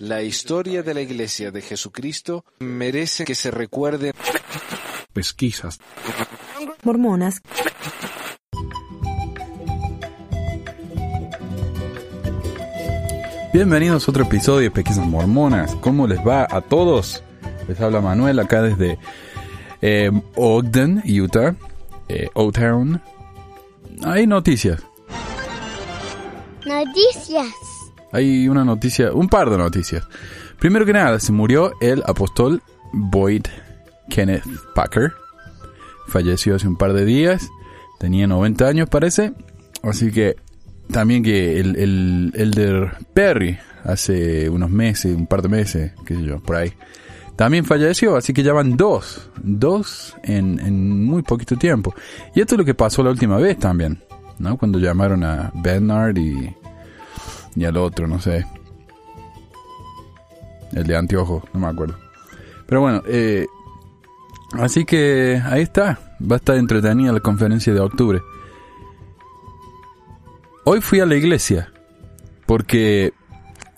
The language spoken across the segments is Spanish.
La historia de la Iglesia de Jesucristo merece que se recuerde. Pesquisas. Mormonas. Bienvenidos a otro episodio de Pesquisas Mormonas. ¿Cómo les va a todos? Les habla Manuel acá desde eh, Ogden, Utah, eh, O-Town. Hay noticias. Noticias. Hay una noticia, un par de noticias. Primero que nada, se murió el apóstol Boyd Kenneth Packer. Falleció hace un par de días. Tenía 90 años, parece. Así que también que el, el Elder Perry, hace unos meses, un par de meses, qué sé yo, por ahí. También falleció, así que ya van dos. Dos en, en muy poquito tiempo. Y esto es lo que pasó la última vez también. ¿no? Cuando llamaron a Bernard y, y al otro, no sé. El de anteojo, no me acuerdo. Pero bueno, eh, así que ahí está. Va a estar entretenida la conferencia de octubre. Hoy fui a la iglesia porque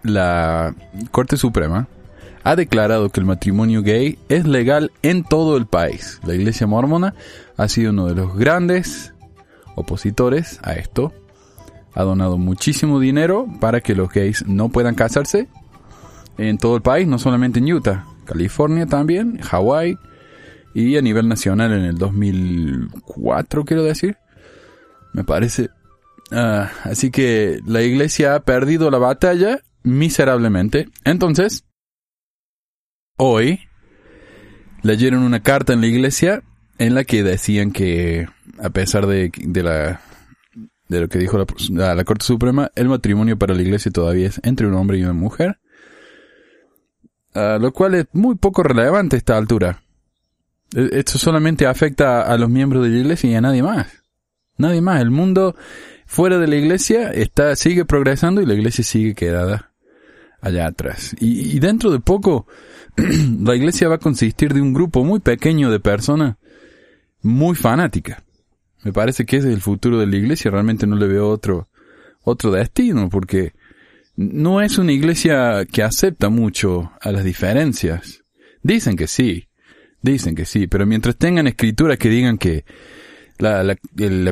la Corte Suprema ha declarado que el matrimonio gay es legal en todo el país. La iglesia mormona ha sido uno de los grandes opositores a esto. Ha donado muchísimo dinero para que los gays no puedan casarse en todo el país, no solamente en Utah, California también, Hawái y a nivel nacional en el 2004, quiero decir. Me parece. Ah, así que la iglesia ha perdido la batalla miserablemente. Entonces, hoy leyeron una carta en la iglesia en la que decían que a pesar de, de la de lo que dijo la, la, Corte Suprema, el matrimonio para la iglesia todavía es entre un hombre y una mujer. Lo cual es muy poco relevante a esta altura. E, esto solamente afecta a los miembros de la iglesia y a nadie más. Nadie más. El mundo fuera de la iglesia está, sigue progresando y la iglesia sigue quedada allá atrás. Y, y dentro de poco, la iglesia va a consistir de un grupo muy pequeño de personas muy fanáticas me parece que ese es el futuro de la iglesia. Realmente no le veo otro, otro destino porque no es una iglesia que acepta mucho a las diferencias. Dicen que sí, dicen que sí, pero mientras tengan escrituras que digan que la,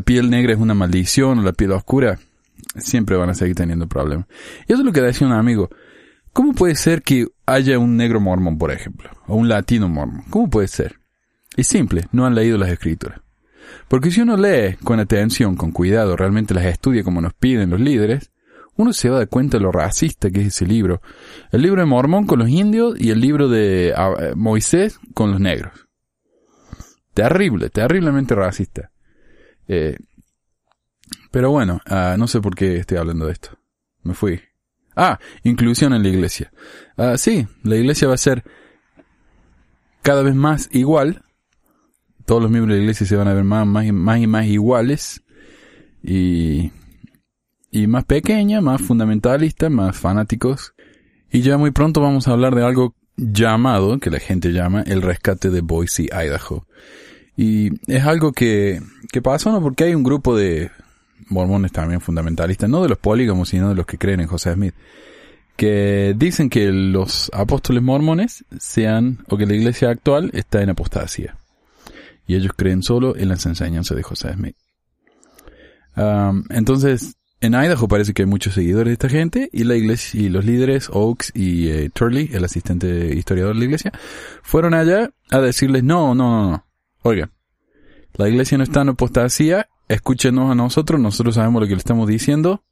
piel negra es una maldición o la piel oscura, siempre van a seguir teniendo problemas. Y eso es lo que decía un amigo. ¿Cómo puede ser que haya un negro mormón, por ejemplo? O un latino mormón. ¿Cómo puede ser? Es simple, no han leído las escrituras. Porque si uno lee con atención, con cuidado, realmente las estudia como nos piden los líderes, uno se va cuenta de lo racista que es ese libro. El libro de Mormón con los indios y el libro de uh, Moisés con los negros. Terrible, terriblemente racista. Eh, pero bueno, uh, no sé por qué estoy hablando de esto. Me fui. Ah, inclusión en la iglesia. Uh, sí, la iglesia va a ser cada vez más igual todos los miembros de la iglesia se van a ver más, y, más iguales y, y más pequeña, más fundamentalista, más fanáticos. Y ya muy pronto vamos a hablar de algo llamado, que la gente llama, el rescate de Boise, Idaho. Y es algo que, que pasó, ¿no? Porque hay un grupo de mormones también fundamentalistas, no de los polígamos, sino de los que creen en José Smith, que dicen que los apóstoles mormones sean, o que la iglesia actual está en apostasía y ellos creen solo en las enseñanzas de José Smith. Um, entonces, en Idaho parece que hay muchos seguidores de esta gente y la iglesia y los líderes Oaks y eh, Turley, el asistente historiador de la iglesia, fueron allá a decirles no, no, no, no. Oigan, la iglesia no está en apostasía, escúchenos a nosotros, nosotros sabemos lo que le estamos diciendo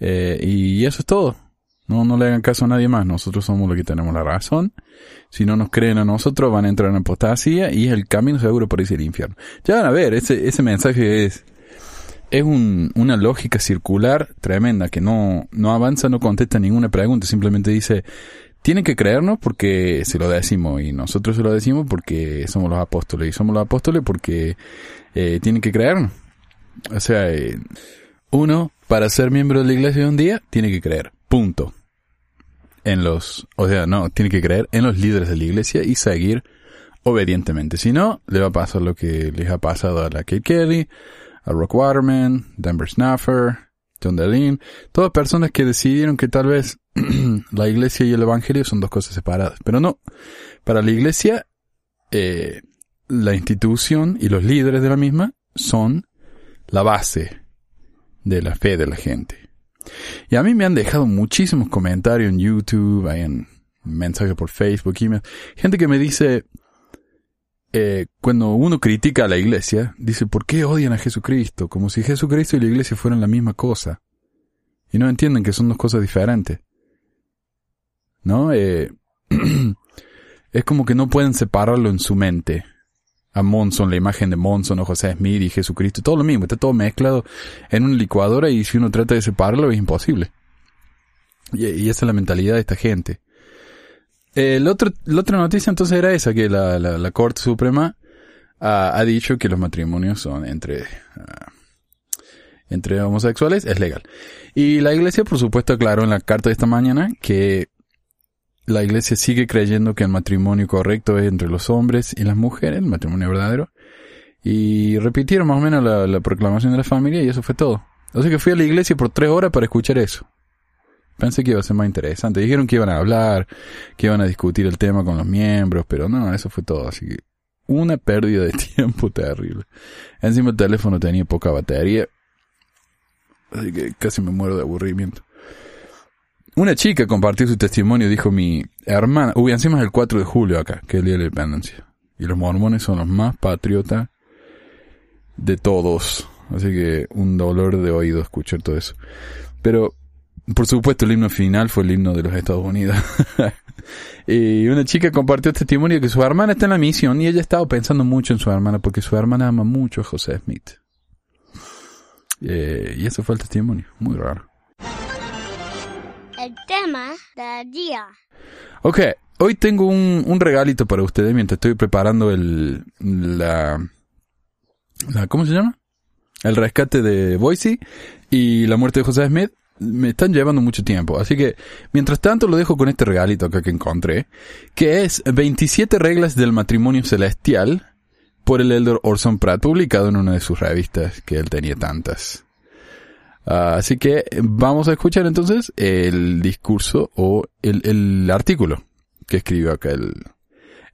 eh, y eso es todo. No, no le hagan caso a nadie más. Nosotros somos los que tenemos la razón. Si no nos creen a nosotros, van a entrar en apostasía y es el camino seguro por irse al infierno. Ya van a ver, ese, ese mensaje es, es un, una lógica circular tremenda que no, no avanza, no contesta ninguna pregunta. Simplemente dice, tienen que creernos porque se lo decimos y nosotros se lo decimos porque somos los apóstoles y somos los apóstoles porque eh, tienen que creernos. O sea, eh, uno, para ser miembro de la iglesia de un día, tiene que creer. Punto en los, o sea, no, tiene que creer en los líderes de la iglesia y seguir obedientemente. Si no, le va a pasar lo que les ha pasado a la Kate Kelly, a Rock Waterman, Denver Snuffer, John Deline, todas personas que decidieron que tal vez la iglesia y el evangelio son dos cosas separadas. Pero no, para la iglesia, eh, la institución y los líderes de la misma son la base de la fe de la gente. Y a mí me han dejado muchísimos comentarios en YouTube, hay en mensajes por Facebook, email, gente que me dice, eh, cuando uno critica a la iglesia, dice, ¿por qué odian a Jesucristo? Como si Jesucristo y la iglesia fueran la misma cosa. Y no entienden que son dos cosas diferentes. ¿No? Eh, es como que no pueden separarlo en su mente. A Monson, la imagen de Monson o José Smith y Jesucristo, todo lo mismo, está todo mezclado en una licuadora y si uno trata de separarlo es imposible. Y, esa es la mentalidad de esta gente. El otro, la otra noticia entonces era esa, que la, la, Corte Suprema ha, dicho que los matrimonios son entre, ah, entre homosexuales, es legal. Y la iglesia, por supuesto, aclaró en la carta de esta mañana que la iglesia sigue creyendo que el matrimonio correcto es entre los hombres y las mujeres, el matrimonio verdadero. Y repitieron más o menos la, la proclamación de la familia y eso fue todo. Así que fui a la iglesia por tres horas para escuchar eso. Pensé que iba a ser más interesante. Dijeron que iban a hablar, que iban a discutir el tema con los miembros, pero no, eso fue todo. Así que una pérdida de tiempo terrible. Encima el teléfono tenía poca batería. Así que casi me muero de aburrimiento. Una chica compartió su testimonio, dijo mi hermana, uy, encima es el 4 de julio acá, que es el día de la independencia. Y los mormones son los más patriotas de todos. Así que un dolor de oído escuchar todo eso. Pero, por supuesto, el himno final fue el himno de los Estados Unidos. y una chica compartió testimonio que su hermana está en la misión y ella estaba pensando mucho en su hermana porque su hermana ama mucho a José Smith. Eh, y eso fue el testimonio, muy raro el tema del día. Ok, hoy tengo un, regalito para ustedes mientras estoy preparando el, la, la, ¿cómo se llama? El rescate de Boise y la muerte de José Smith. Me están llevando mucho tiempo, así que mientras tanto lo dejo con este regalito acá que encontré, que es 27 reglas del matrimonio celestial por el elder Orson Pratt, publicado en una de sus revistas, que él tenía tantas. Ah, así que vamos a escuchar entonces el discurso o el, el artículo que escribió acá el,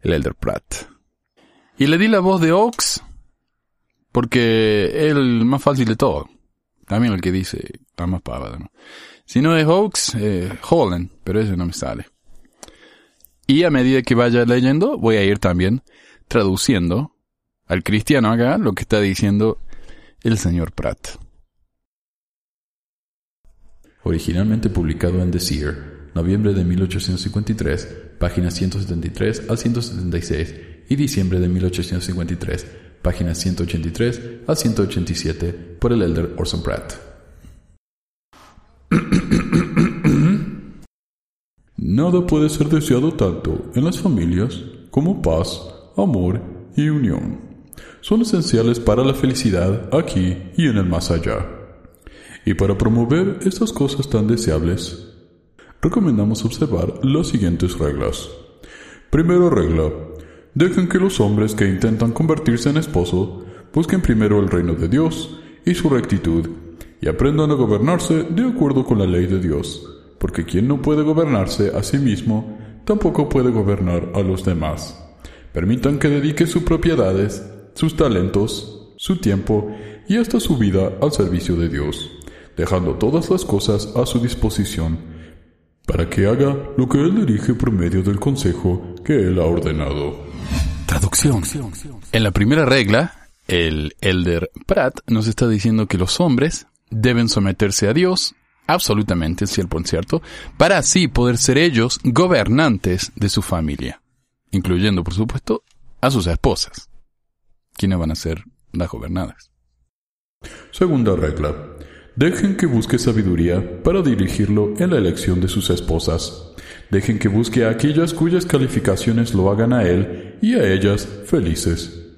el Elder Pratt. Y le di la voz de Oaks porque es el más fácil de todo. También el que dice está más pavada. Si no es Oaks, eh, Holland, pero ese no me sale. Y a medida que vaya leyendo, voy a ir también traduciendo al cristiano acá lo que está diciendo el señor Pratt. Originalmente publicado en The Seer, noviembre de 1853, páginas 173 al 176, y diciembre de 1853, páginas 183 al 187, por el elder Orson Pratt. Nada puede ser deseado tanto en las familias como paz, amor y unión. Son esenciales para la felicidad aquí y en el más allá. Y para promover estas cosas tan deseables, recomendamos observar las siguientes reglas. Primera regla. Dejen que los hombres que intentan convertirse en esposo busquen primero el reino de Dios y su rectitud, y aprendan a gobernarse de acuerdo con la ley de Dios, porque quien no puede gobernarse a sí mismo, tampoco puede gobernar a los demás. Permitan que dedique sus propiedades, sus talentos, su tiempo y hasta su vida al servicio de Dios dejando todas las cosas a su disposición, para que haga lo que Él dirige por medio del consejo que Él ha ordenado. Traducción. En la primera regla, el Elder Pratt nos está diciendo que los hombres deben someterse a Dios, absolutamente, cierto, para así poder ser ellos gobernantes de su familia, incluyendo, por supuesto, a sus esposas, quienes van a ser las gobernadas. Segunda regla. Dejen que busque sabiduría para dirigirlo en la elección de sus esposas. Dejen que busque a aquellas cuyas calificaciones lo hagan a él y a ellas felices.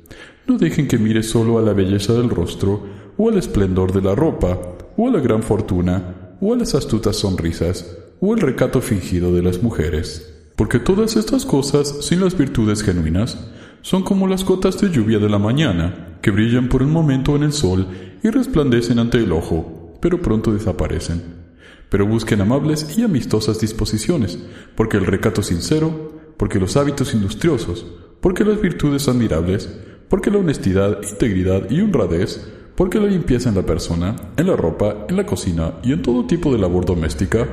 No dejen que mire solo a la belleza del rostro, o al esplendor de la ropa, o a la gran fortuna, o a las astutas sonrisas, o el recato fingido de las mujeres. Porque todas estas cosas, sin las virtudes genuinas, son como las gotas de lluvia de la mañana, que brillan por un momento en el sol y resplandecen ante el ojo, pero pronto desaparecen. Pero busquen amables y amistosas disposiciones, porque el recato sincero, porque los hábitos industriosos, porque las virtudes admirables, porque la honestidad, integridad y honradez, porque la limpieza en la persona, en la ropa, en la cocina y en todo tipo de labor doméstica,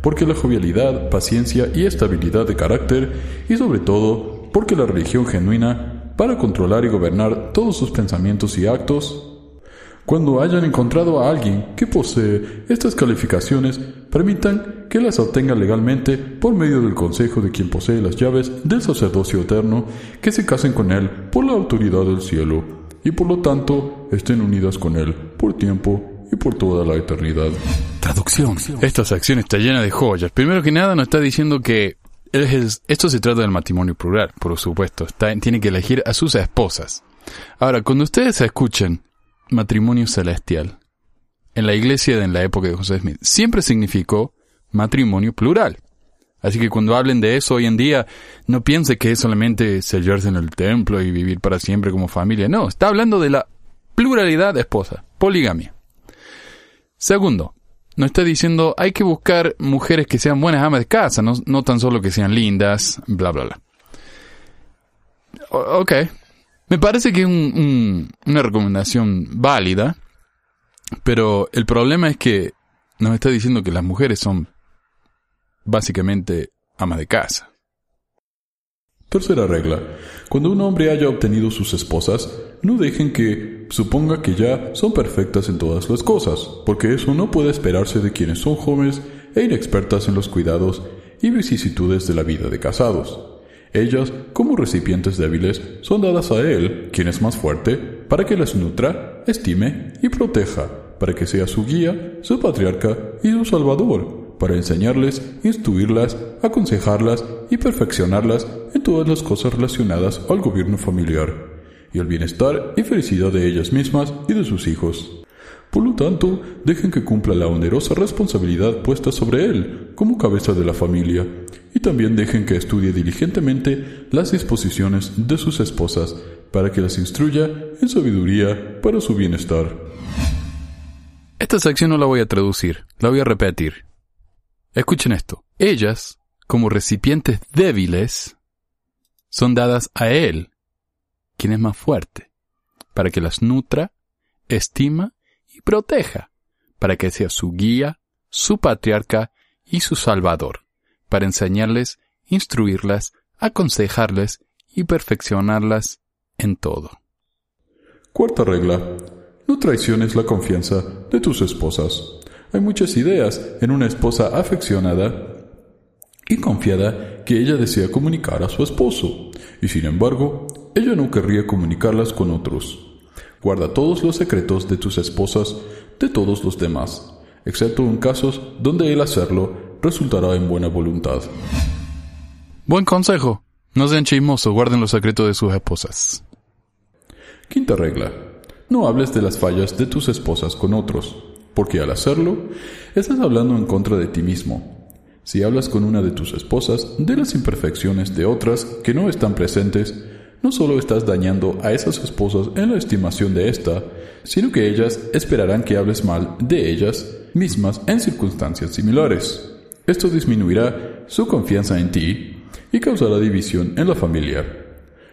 porque la jovialidad, paciencia y estabilidad de carácter, y sobre todo, porque la religión genuina, para controlar y gobernar todos sus pensamientos y actos, cuando hayan encontrado a alguien que posee estas calificaciones, permitan que las obtenga legalmente por medio del consejo de quien posee las llaves del sacerdocio eterno, que se casen con él por la autoridad del cielo, y por lo tanto estén unidas con él por tiempo y por toda la eternidad. Traducción. Esta sección está llena de joyas. Primero que nada nos está diciendo que esto se trata del matrimonio plural, por supuesto. tiene que elegir a sus esposas. Ahora, cuando ustedes escuchen matrimonio celestial. En la iglesia en la época de José Smith siempre significó matrimonio plural. Así que cuando hablen de eso hoy en día, no piense que es solamente sellarse en el templo y vivir para siempre como familia. No, está hablando de la pluralidad de esposa, poligamia. Segundo, no está diciendo hay que buscar mujeres que sean buenas amas de casa, no, tan solo que sean lindas, bla, bla, bla. ok, me parece que es una recomendación válida, pero el problema es que nos está diciendo que las mujeres son básicamente amas de casa. Tercera regla. Cuando un hombre haya obtenido sus esposas, no dejen que suponga que ya son perfectas en todas las cosas, porque eso no puede esperarse de quienes son jóvenes e inexpertas en los cuidados y vicisitudes de la vida de casados. Ellas, como recipientes débiles, son dadas a Él, quien es más fuerte, para que las nutra, estime y proteja, para que sea su guía, su patriarca y su salvador, para enseñarles, instruirlas, aconsejarlas y perfeccionarlas en todas las cosas relacionadas al gobierno familiar, y al bienestar y felicidad de ellas mismas y de sus hijos. Por lo tanto, dejen que cumpla la onerosa responsabilidad puesta sobre él como cabeza de la familia, y también dejen que estudie diligentemente las disposiciones de sus esposas para que las instruya en sabiduría para su bienestar. Esta sección no la voy a traducir, la voy a repetir. Escuchen esto. Ellas, como recipientes débiles, son dadas a él, quien es más fuerte, para que las nutra, estima y proteja, para que sea su guía, su patriarca y su salvador, para enseñarles, instruirlas, aconsejarles y perfeccionarlas en todo. Cuarta regla. No traiciones la confianza de tus esposas. Hay muchas ideas en una esposa afeccionada y confiada que ella desea comunicar a su esposo, y sin embargo, ella no querría comunicarlas con otros. Guarda todos los secretos de tus esposas de todos los demás, excepto en casos donde el hacerlo resultará en buena voluntad. Buen consejo. No sean chismosos, guarden los secretos de sus esposas. Quinta regla. No hables de las fallas de tus esposas con otros, porque al hacerlo, estás hablando en contra de ti mismo. Si hablas con una de tus esposas de las imperfecciones de otras que no están presentes, no solo estás dañando a esas esposas en la estimación de ésta, sino que ellas esperarán que hables mal de ellas mismas en circunstancias similares. Esto disminuirá su confianza en ti y causará división en la familia.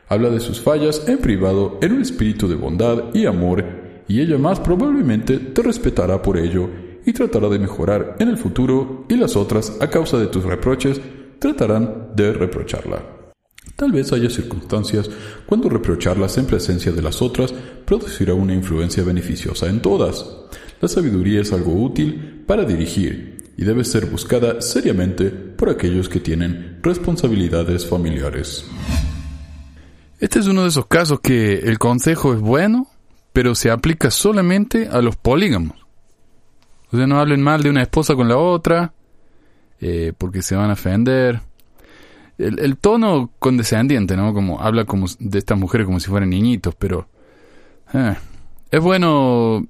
Habla de sus fallas en privado en un espíritu de bondad y amor, y ella más probablemente te respetará por ello y tratará de mejorar en el futuro, y las otras, a causa de tus reproches, tratarán de reprocharla. Tal vez haya circunstancias cuando reprocharlas en presencia de las otras producirá una influencia beneficiosa en todas. La sabiduría es algo útil para dirigir y debe ser buscada seriamente por aquellos que tienen responsabilidades familiares. Este es uno de esos casos que el consejo es bueno, pero se aplica solamente a los polígamos. O sea, no hablen mal de una esposa con la otra, eh, porque se van a ofender el, tono condescendiente, ¿no? Como habla como de estas mujeres como si fueran niñitos, pero eh, es bueno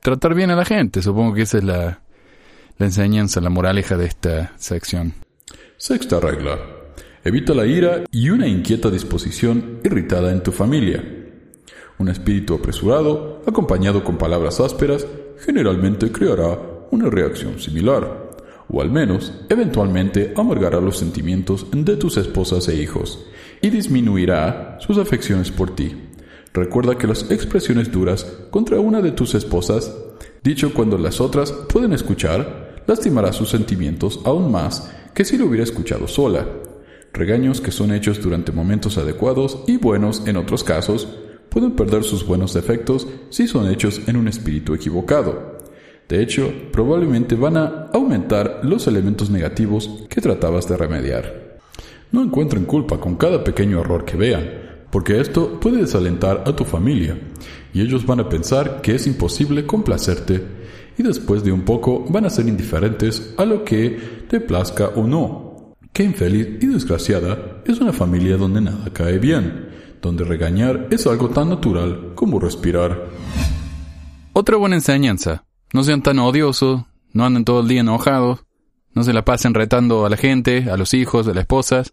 tratar bien a la gente. Supongo que esa es la, la enseñanza, la moraleja de esta sección. Sexta regla. Evita la ira y una inquieta disposición irritada en tu familia. Un espíritu apresurado, acompañado con palabras ásperas, generalmente creará una reacción similar, o al menos, eventualmente amargará los sentimientos de tus esposas e hijos, y disminuirá sus afecciones por ti. Recuerda que las expresiones duras contra una de tus esposas, dicho cuando las otras pueden escuchar, lastimará sus sentimientos aún más que si lo hubiera escuchado sola. Regaños que son hechos durante momentos adecuados y buenos en otros casos, pueden perder sus buenos efectos si son hechos en un espíritu equivocado. De hecho, probablemente van a aumentar los elementos negativos que tratabas de remediar. No encuentren culpa con cada pequeño error que vean, porque esto puede desalentar a tu familia, y ellos van a pensar que es imposible complacerte, y después de un poco van a ser indiferentes a lo que te plazca o no. Qué infeliz y desgraciada es una familia donde nada cae bien, donde regañar es algo tan natural como respirar. Otra buena enseñanza no sean tan odiosos, no anden todo el día enojados, no se la pasen retando a la gente, a los hijos, a las esposas.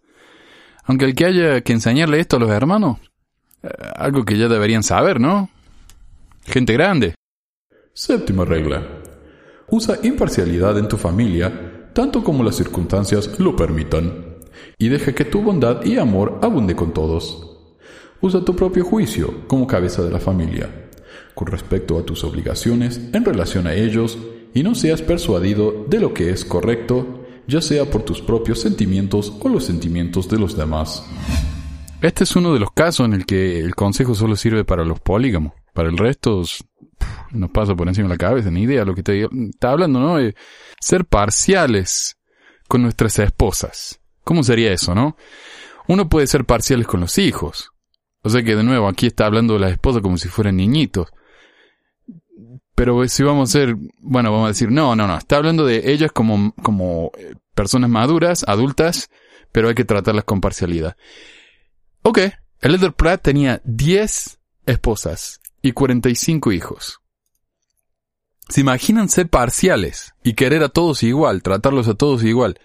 Aunque el que haya que enseñarle esto a los hermanos, eh, algo que ya deberían saber, ¿no? Gente grande. Séptima regla. Usa imparcialidad en tu familia, tanto como las circunstancias lo permitan, y deja que tu bondad y amor abunde con todos. Usa tu propio juicio como cabeza de la familia con respecto a tus obligaciones en relación a ellos y no seas persuadido de lo que es correcto, ya sea por tus propios sentimientos o los sentimientos de los demás. Este es uno de los casos en el que el consejo solo sirve para los polígamos. Para el resto nos pasa por encima de la cabeza, ni idea lo que te está hablando, ¿no? De ser parciales con nuestras esposas. ¿Cómo sería eso, no? Uno puede ser parciales con los hijos. O sea que de nuevo aquí está hablando de las esposas como si fueran niñitos. Pero si vamos a ser, bueno, vamos a decir, no, no, no, está hablando de ellas como, como eh, personas maduras, adultas, pero hay que tratarlas con parcialidad. Ok, el Elder Pratt tenía 10 esposas y 45 hijos. ¿Se imaginan ser parciales y querer a todos igual, tratarlos a todos igual?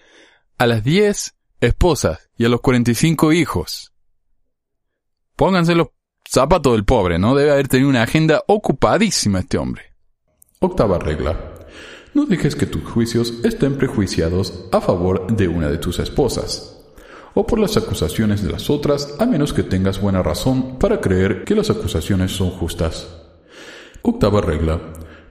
A las 10 esposas y a los 45 hijos. Pónganse los zapatos del pobre, ¿no? Debe haber tenido una agenda ocupadísima este hombre. Octava regla. No dejes que tus juicios estén prejuiciados a favor de una de tus esposas o por las acusaciones de las otras a menos que tengas buena razón para creer que las acusaciones son justas. Octava regla.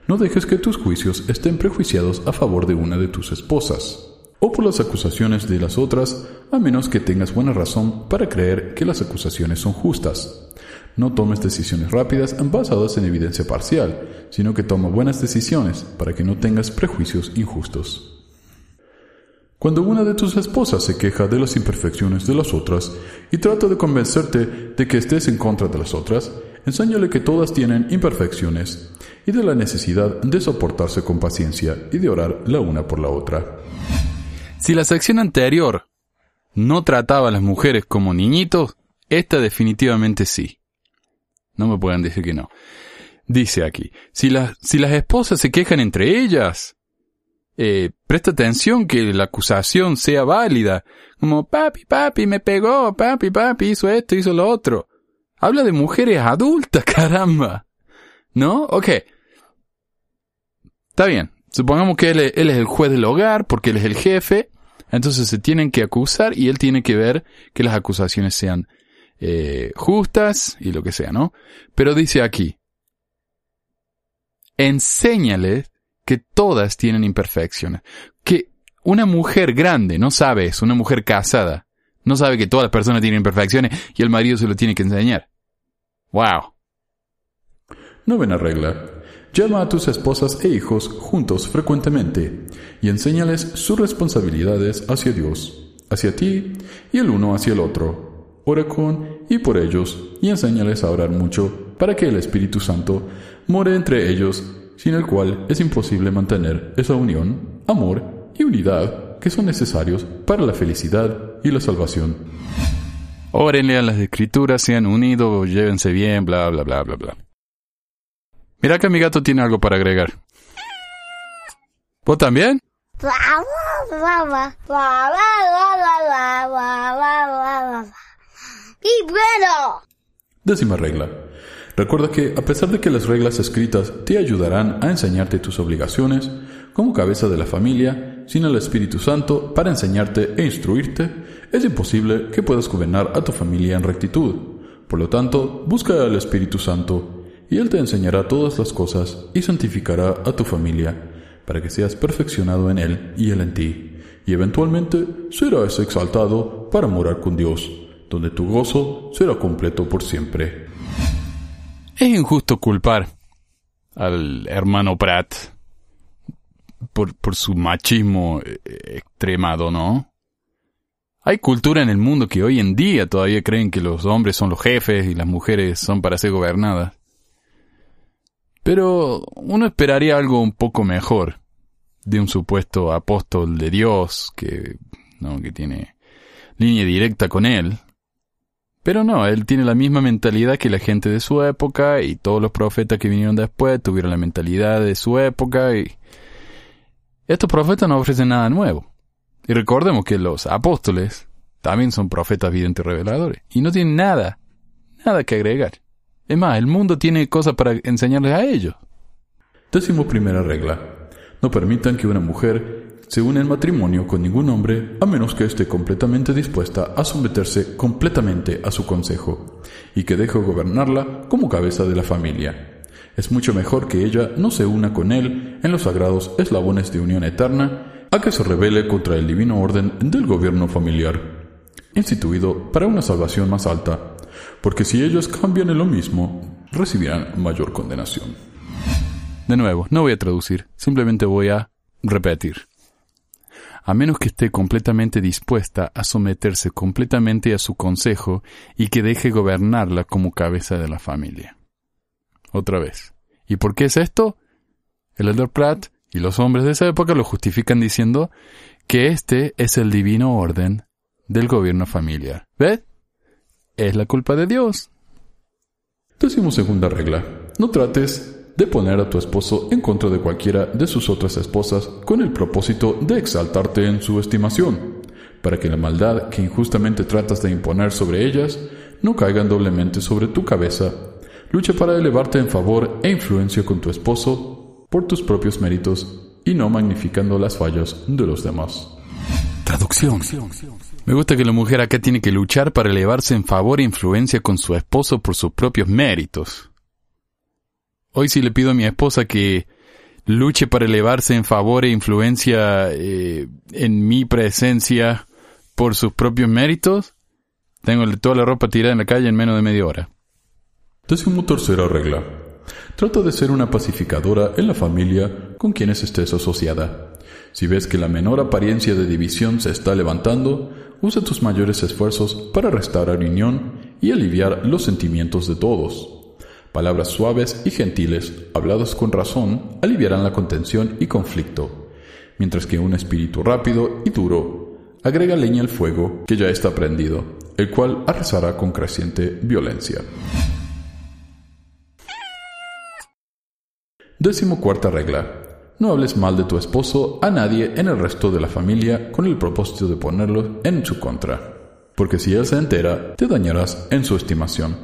No dejes que tus juicios estén prejuiciados a favor de una de tus esposas o por las acusaciones de las otras a menos que tengas buena razón para creer que las acusaciones son justas. No tomes decisiones rápidas basadas en evidencia parcial, sino que toma buenas decisiones para que no tengas prejuicios injustos. Cuando una de tus esposas se queja de las imperfecciones de las otras y trata de convencerte de que estés en contra de las otras, enséñale que todas tienen imperfecciones y de la necesidad de soportarse con paciencia y de orar la una por la otra. Si la sección anterior no trataba a las mujeres como niñitos, esta definitivamente sí. No me pueden decir que no. Dice aquí, si, si las esposas se quejan entre ellas, eh, presta atención que la acusación sea válida. Como, papi, papi, me pegó, papi, papi, hizo esto, hizo lo otro. Habla de mujeres adultas, caramba. ¿No? Ok. Está bien. Supongamos que él, es el juez del hogar, porque él es el jefe. Entonces se tienen que acusar y él tiene que ver que las acusaciones sean eh, justas y lo que sea, ¿no? Pero dice aquí, enséñale que todas tienen imperfecciones. Que una mujer grande no sabe eso, una mujer casada, no sabe que todas las personas tienen imperfecciones y el marido se lo tiene que enseñar. ¡Wow! Novena regla. Llama a tus esposas e hijos juntos frecuentemente y enséñales sus responsabilidades hacia Dios, hacia ti y el uno hacia el otro ora con y por ellos, y enséñales a orar mucho, para que el Espíritu Santo more entre ellos, sin el cual es imposible mantener esa unión, amor y unidad que son necesarios para la felicidad y la salvación. Oren, lean las escrituras, sean unidos, llévense bien, bla, bla, bla, bla, bla. Mira que mi gato tiene algo para agregar. ¿Vos también? y bueno. Décima regla. Recuerda que, a pesar de que las reglas escritas te ayudarán a enseñarte tus obligaciones, como cabeza de la familia, sin el Espíritu Santo para enseñarte e instruirte, es imposible que puedas gobernar a tu familia en rectitud. Por lo tanto, busca al Espíritu Santo, y Él te enseñará todas las cosas y santificará a tu familia, para que seas perfeccionado en Él y Él en ti, y eventualmente serás exaltado para morar con Dios, donde tu gozo será completo por siempre. Es injusto culpar al hermano Pratt por, por su machismo eh, extremado, ¿no? Hay cultura en el mundo que hoy en día todavía creen que los hombres son los jefes y las mujeres son para ser gobernadas. Pero uno esperaría algo un poco mejor de un supuesto apóstol de Dios que, ¿no? que tiene línea directa con él, pero no, él tiene la misma mentalidad que la gente de su época y todos los profetas que vinieron después tuvieron la mentalidad de su época y estos profetas no ofrecen nada nuevo. Y recordemos que los apóstoles también son profetas videntes reveladores y no tienen nada, nada que agregar. Es más, el mundo tiene cosas para enseñarles a ellos. Décimo primera regla. No permitan que una mujer se une en matrimonio con ningún hombre a menos que esté completamente dispuesta a someterse completamente a su consejo y que deje gobernarla como cabeza de la familia. Es mucho mejor que ella no se una con él en los sagrados eslabones de unión eterna a que se rebele contra el divino orden del gobierno familiar, instituido para una salvación más alta, porque si ellos cambian en lo mismo, recibirán mayor condenación. De nuevo, no voy a traducir, simplemente voy a repetir a menos que esté completamente dispuesta a someterse completamente a su consejo y que deje gobernarla como cabeza de la familia. Otra vez. ¿Y por qué es esto? El Elder Pratt y los hombres de esa época lo justifican diciendo que este es el divino orden del gobierno familiar. ¿Ves? Es la culpa de Dios. Decimos segunda regla. No trates de poner a tu esposo en contra de cualquiera de sus otras esposas con el propósito de exaltarte en su estimación, para que la maldad que injustamente tratas de imponer sobre ellas no caigan doblemente sobre tu cabeza. Lucha para elevarte en favor e influencia con tu esposo por tus propios méritos y no magnificando las fallas de los demás. Traducción. Me gusta que la mujer acá tiene que luchar para elevarse en favor e influencia con su esposo por sus propios méritos. Hoy si le pido a mi esposa que luche para elevarse en favor e influencia eh, en mi presencia por sus propios méritos, tengo toda la ropa tirada en la calle en menos de media hora. Tercera regla. Trata de ser una pacificadora en la familia con quienes estés asociada. Si ves que la menor apariencia de división se está levantando, usa tus mayores esfuerzos para restaurar unión y aliviar los sentimientos de todos. Palabras suaves y gentiles, habladas con razón, aliviarán la contención y conflicto, mientras que un espíritu rápido y duro agrega leña al fuego que ya está prendido, el cual arrasará con creciente violencia. Décimo cuarta regla. No hables mal de tu esposo a nadie en el resto de la familia con el propósito de ponerlo en su contra, porque si él se entera, te dañarás en su estimación.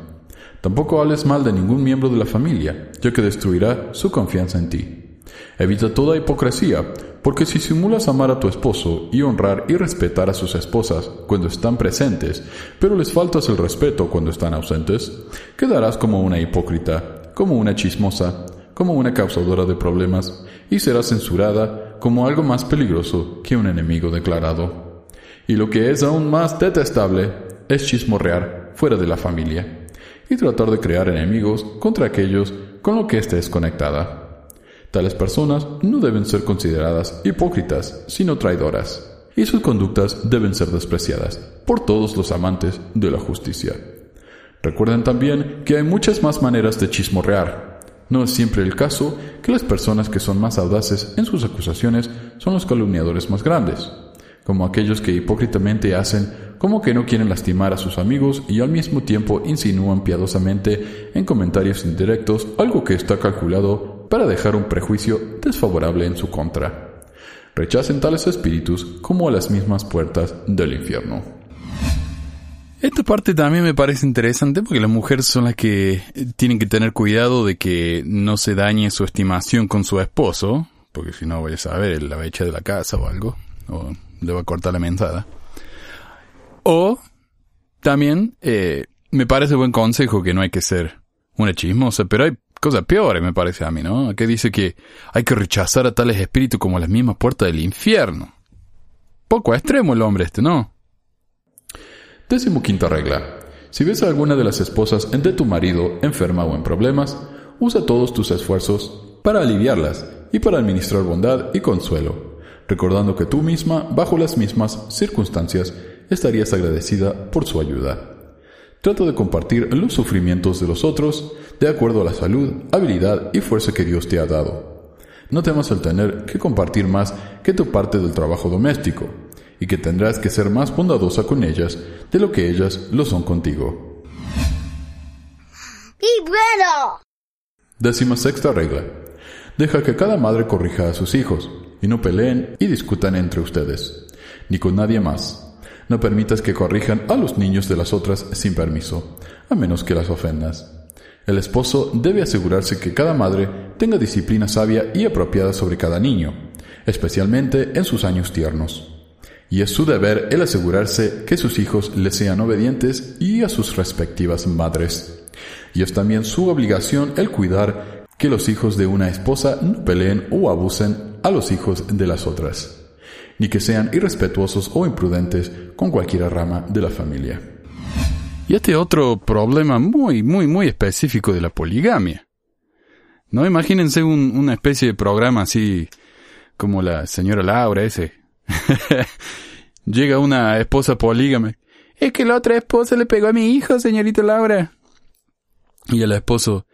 Tampoco hables mal de ningún miembro de la familia, ya que destruirá su confianza en ti. Evita toda hipocresía, porque si simulas amar a tu esposo y honrar y respetar a sus esposas cuando están presentes, pero les faltas el respeto cuando están ausentes, quedarás como una hipócrita, como una chismosa, como una causadora de problemas, y serás censurada como algo más peligroso que un enemigo declarado. Y lo que es aún más detestable es chismorrear fuera de la familia y tratar de crear enemigos contra aquellos con los que estés conectada. Tales personas no deben ser consideradas hipócritas, sino traidoras, y sus conductas deben ser despreciadas por todos los amantes de la justicia. Recuerden también que hay muchas más maneras de chismorrear. No es siempre el caso que las personas que son más audaces en sus acusaciones son los calumniadores más grandes, como aquellos que hipócritamente hacen como que no quieren lastimar a sus amigos y al mismo tiempo insinúan piadosamente en comentarios indirectos algo que está calculado para dejar un prejuicio desfavorable en su contra. Rechacen tales espíritus como a las mismas puertas del infierno. Esta parte también me parece interesante porque las mujeres son las que tienen que tener cuidado de que no se dañe su estimación con su esposo, porque si no, vaya a saber, la va de la casa o algo, o le va a cortar la mentada. O también eh, me parece buen consejo que no hay que ser una chismosa, pero hay cosas peores, me parece a mí, ¿no? Que dice que hay que rechazar a tales espíritus como las mismas puertas del infierno. Poco extremo el hombre este, ¿no? Décimo quinta regla. Si ves a alguna de las esposas de tu marido enferma o en problemas, usa todos tus esfuerzos para aliviarlas y para administrar bondad y consuelo, recordando que tú misma, bajo las mismas circunstancias, estarías agradecida por su ayuda. Trata de compartir los sufrimientos de los otros de acuerdo a la salud, habilidad y fuerza que Dios te ha dado. No temas el tener que compartir más que tu parte del trabajo doméstico, y que tendrás que ser más bondadosa con ellas de lo que ellas lo son contigo. ¡Y bueno! Décima sexta regla. Deja que cada madre corrija a sus hijos, y no peleen y discutan entre ustedes, ni con nadie más. No permitas que corrijan a los niños de las otras sin permiso, a menos que las ofendas. El esposo debe asegurarse que cada madre tenga disciplina sabia y apropiada sobre cada niño, especialmente en sus años tiernos. Y es su deber el asegurarse que sus hijos le sean obedientes y a sus respectivas madres. Y es también su obligación el cuidar que los hijos de una esposa no peleen o abusen a los hijos de las otras, ni que sean irrespetuosos o imprudentes con cualquier rama de la familia. Y este otro problema muy, muy, muy específico de la poligamia. No imagínense una especie de programa así como la señora Laura ese. Llega una esposa polígama. Es que la otra esposa le pegó a mi hijo, señorita Laura. Y el esposo,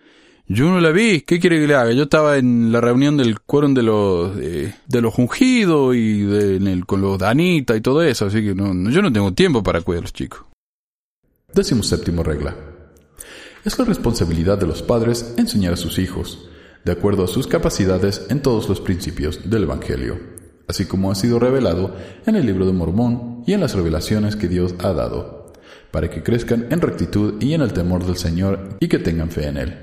yo no la vi, ¿qué quiere que le haga? Yo estaba en la reunión del quórum de los, eh, de los ungidos y de, con los Danita y todo eso, así que no, yo no tengo tiempo para cuidar a los chicos. Décimo séptimo regla. Es la responsabilidad de los padres enseñar a sus hijos, de acuerdo a sus capacidades en todos los principios del Evangelio, así como ha sido revelado en el libro de Mormón y en las revelaciones que Dios ha dado, para que crezcan en rectitud y en el temor del Señor y que tengan fe en Él.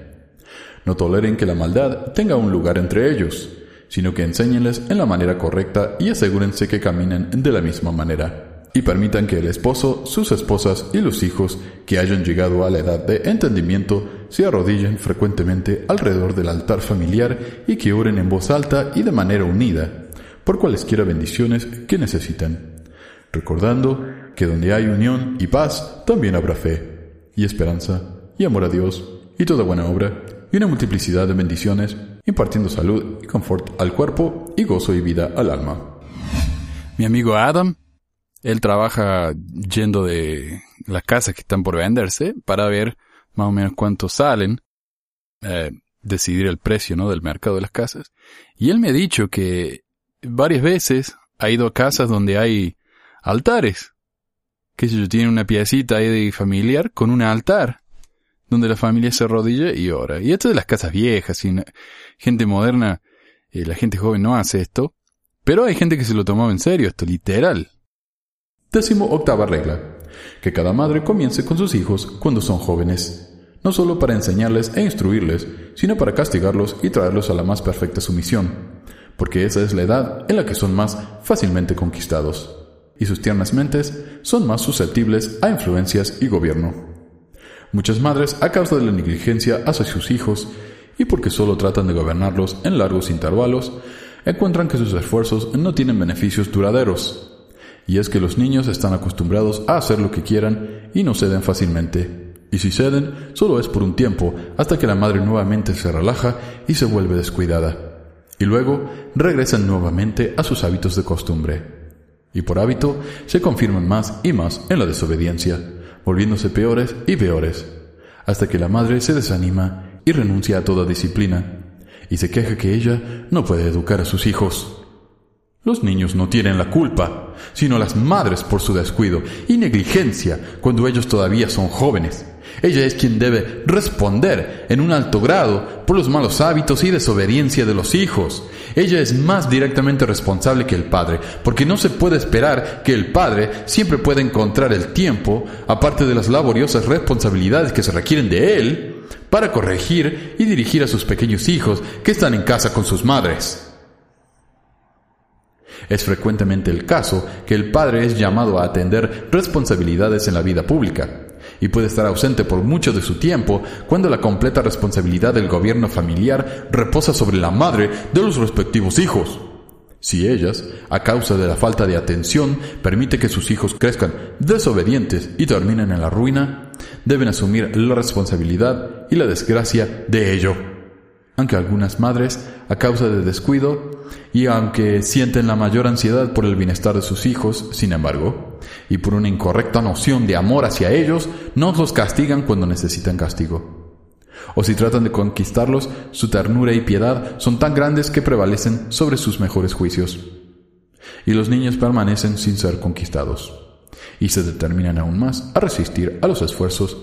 No toleren que la maldad tenga un lugar entre ellos, sino que enséñenles en la manera correcta y asegúrense que caminen de la misma manera y permitan que el esposo, sus esposas y los hijos que hayan llegado a la edad de entendimiento se arrodillen frecuentemente alrededor del altar familiar y que oren en voz alta y de manera unida, por cualesquiera bendiciones que necesiten, recordando que donde hay unión y paz, también habrá fe, y esperanza, y amor a Dios, y toda buena obra, y una multiplicidad de bendiciones, impartiendo salud y confort al cuerpo y gozo y vida al alma. Mi amigo Adam él trabaja yendo de las casas que están por venderse para ver más o menos cuánto salen, eh, decidir el precio ¿no? del mercado de las casas. Y él me ha dicho que varias veces ha ido a casas donde hay altares. Que si yo tiene una piecita ahí familiar con un altar donde la familia se arrodilla y ora. Y esto de las casas viejas, y gente moderna, eh, la gente joven no hace esto, pero hay gente que se lo tomaba en serio, esto literal. Décimo octava regla. Que cada madre comience con sus hijos cuando son jóvenes, no solo para enseñarles e instruirles, sino para castigarlos y traerlos a la más perfecta sumisión, porque esa es la edad en la que son más fácilmente conquistados, y sus tiernas mentes son más susceptibles a influencias y gobierno. Muchas madres, a causa de la negligencia hacia sus hijos, y porque solo tratan de gobernarlos en largos intervalos, encuentran que sus esfuerzos no tienen beneficios duraderos, y es que los niños están acostumbrados a hacer lo que quieran y no ceden fácilmente. Y si ceden, solo es por un tiempo, hasta que la madre nuevamente se relaja y se vuelve descuidada. Y luego regresan nuevamente a sus hábitos de costumbre. Y por hábito se confirman más y más en la desobediencia, volviéndose peores y peores, hasta que la madre se desanima y renuncia a toda disciplina, y se queja que ella no puede educar a sus hijos. Los niños no tienen la culpa, sino las madres por su descuido y negligencia cuando ellos todavía son jóvenes, Ella es quien debe responder en un alto grado por los malos hábitos y desobediencia de los hijos. Ella es más directamente responsable que el padre, porque no se puede esperar que el padre siempre pueda encontrar el tiempo, aparte de las laboriosas responsabilidades que se requieren de él, para corregir y dirigir a sus pequeños hijos que están en casa con sus madres. Es frecuentemente el caso que el padre es llamado a atender responsabilidades en la vida pública y puede estar ausente por mucho de su tiempo cuando la completa responsabilidad del gobierno familiar reposa sobre la madre de los respectivos hijos. Si ellas, a causa de la falta de atención, permite que sus hijos crezcan desobedientes y terminen en la ruina, deben asumir la responsabilidad y la desgracia de ello aunque algunas madres, a causa de descuido, y aunque sienten la mayor ansiedad por el bienestar de sus hijos, sin embargo, y por una incorrecta noción de amor hacia ellos, no los castigan cuando necesitan castigo. O si tratan de conquistarlos, su ternura y piedad son tan grandes que prevalecen sobre sus mejores juicios. Y los niños permanecen sin ser conquistados, y se determinan aún más a resistir a los esfuerzos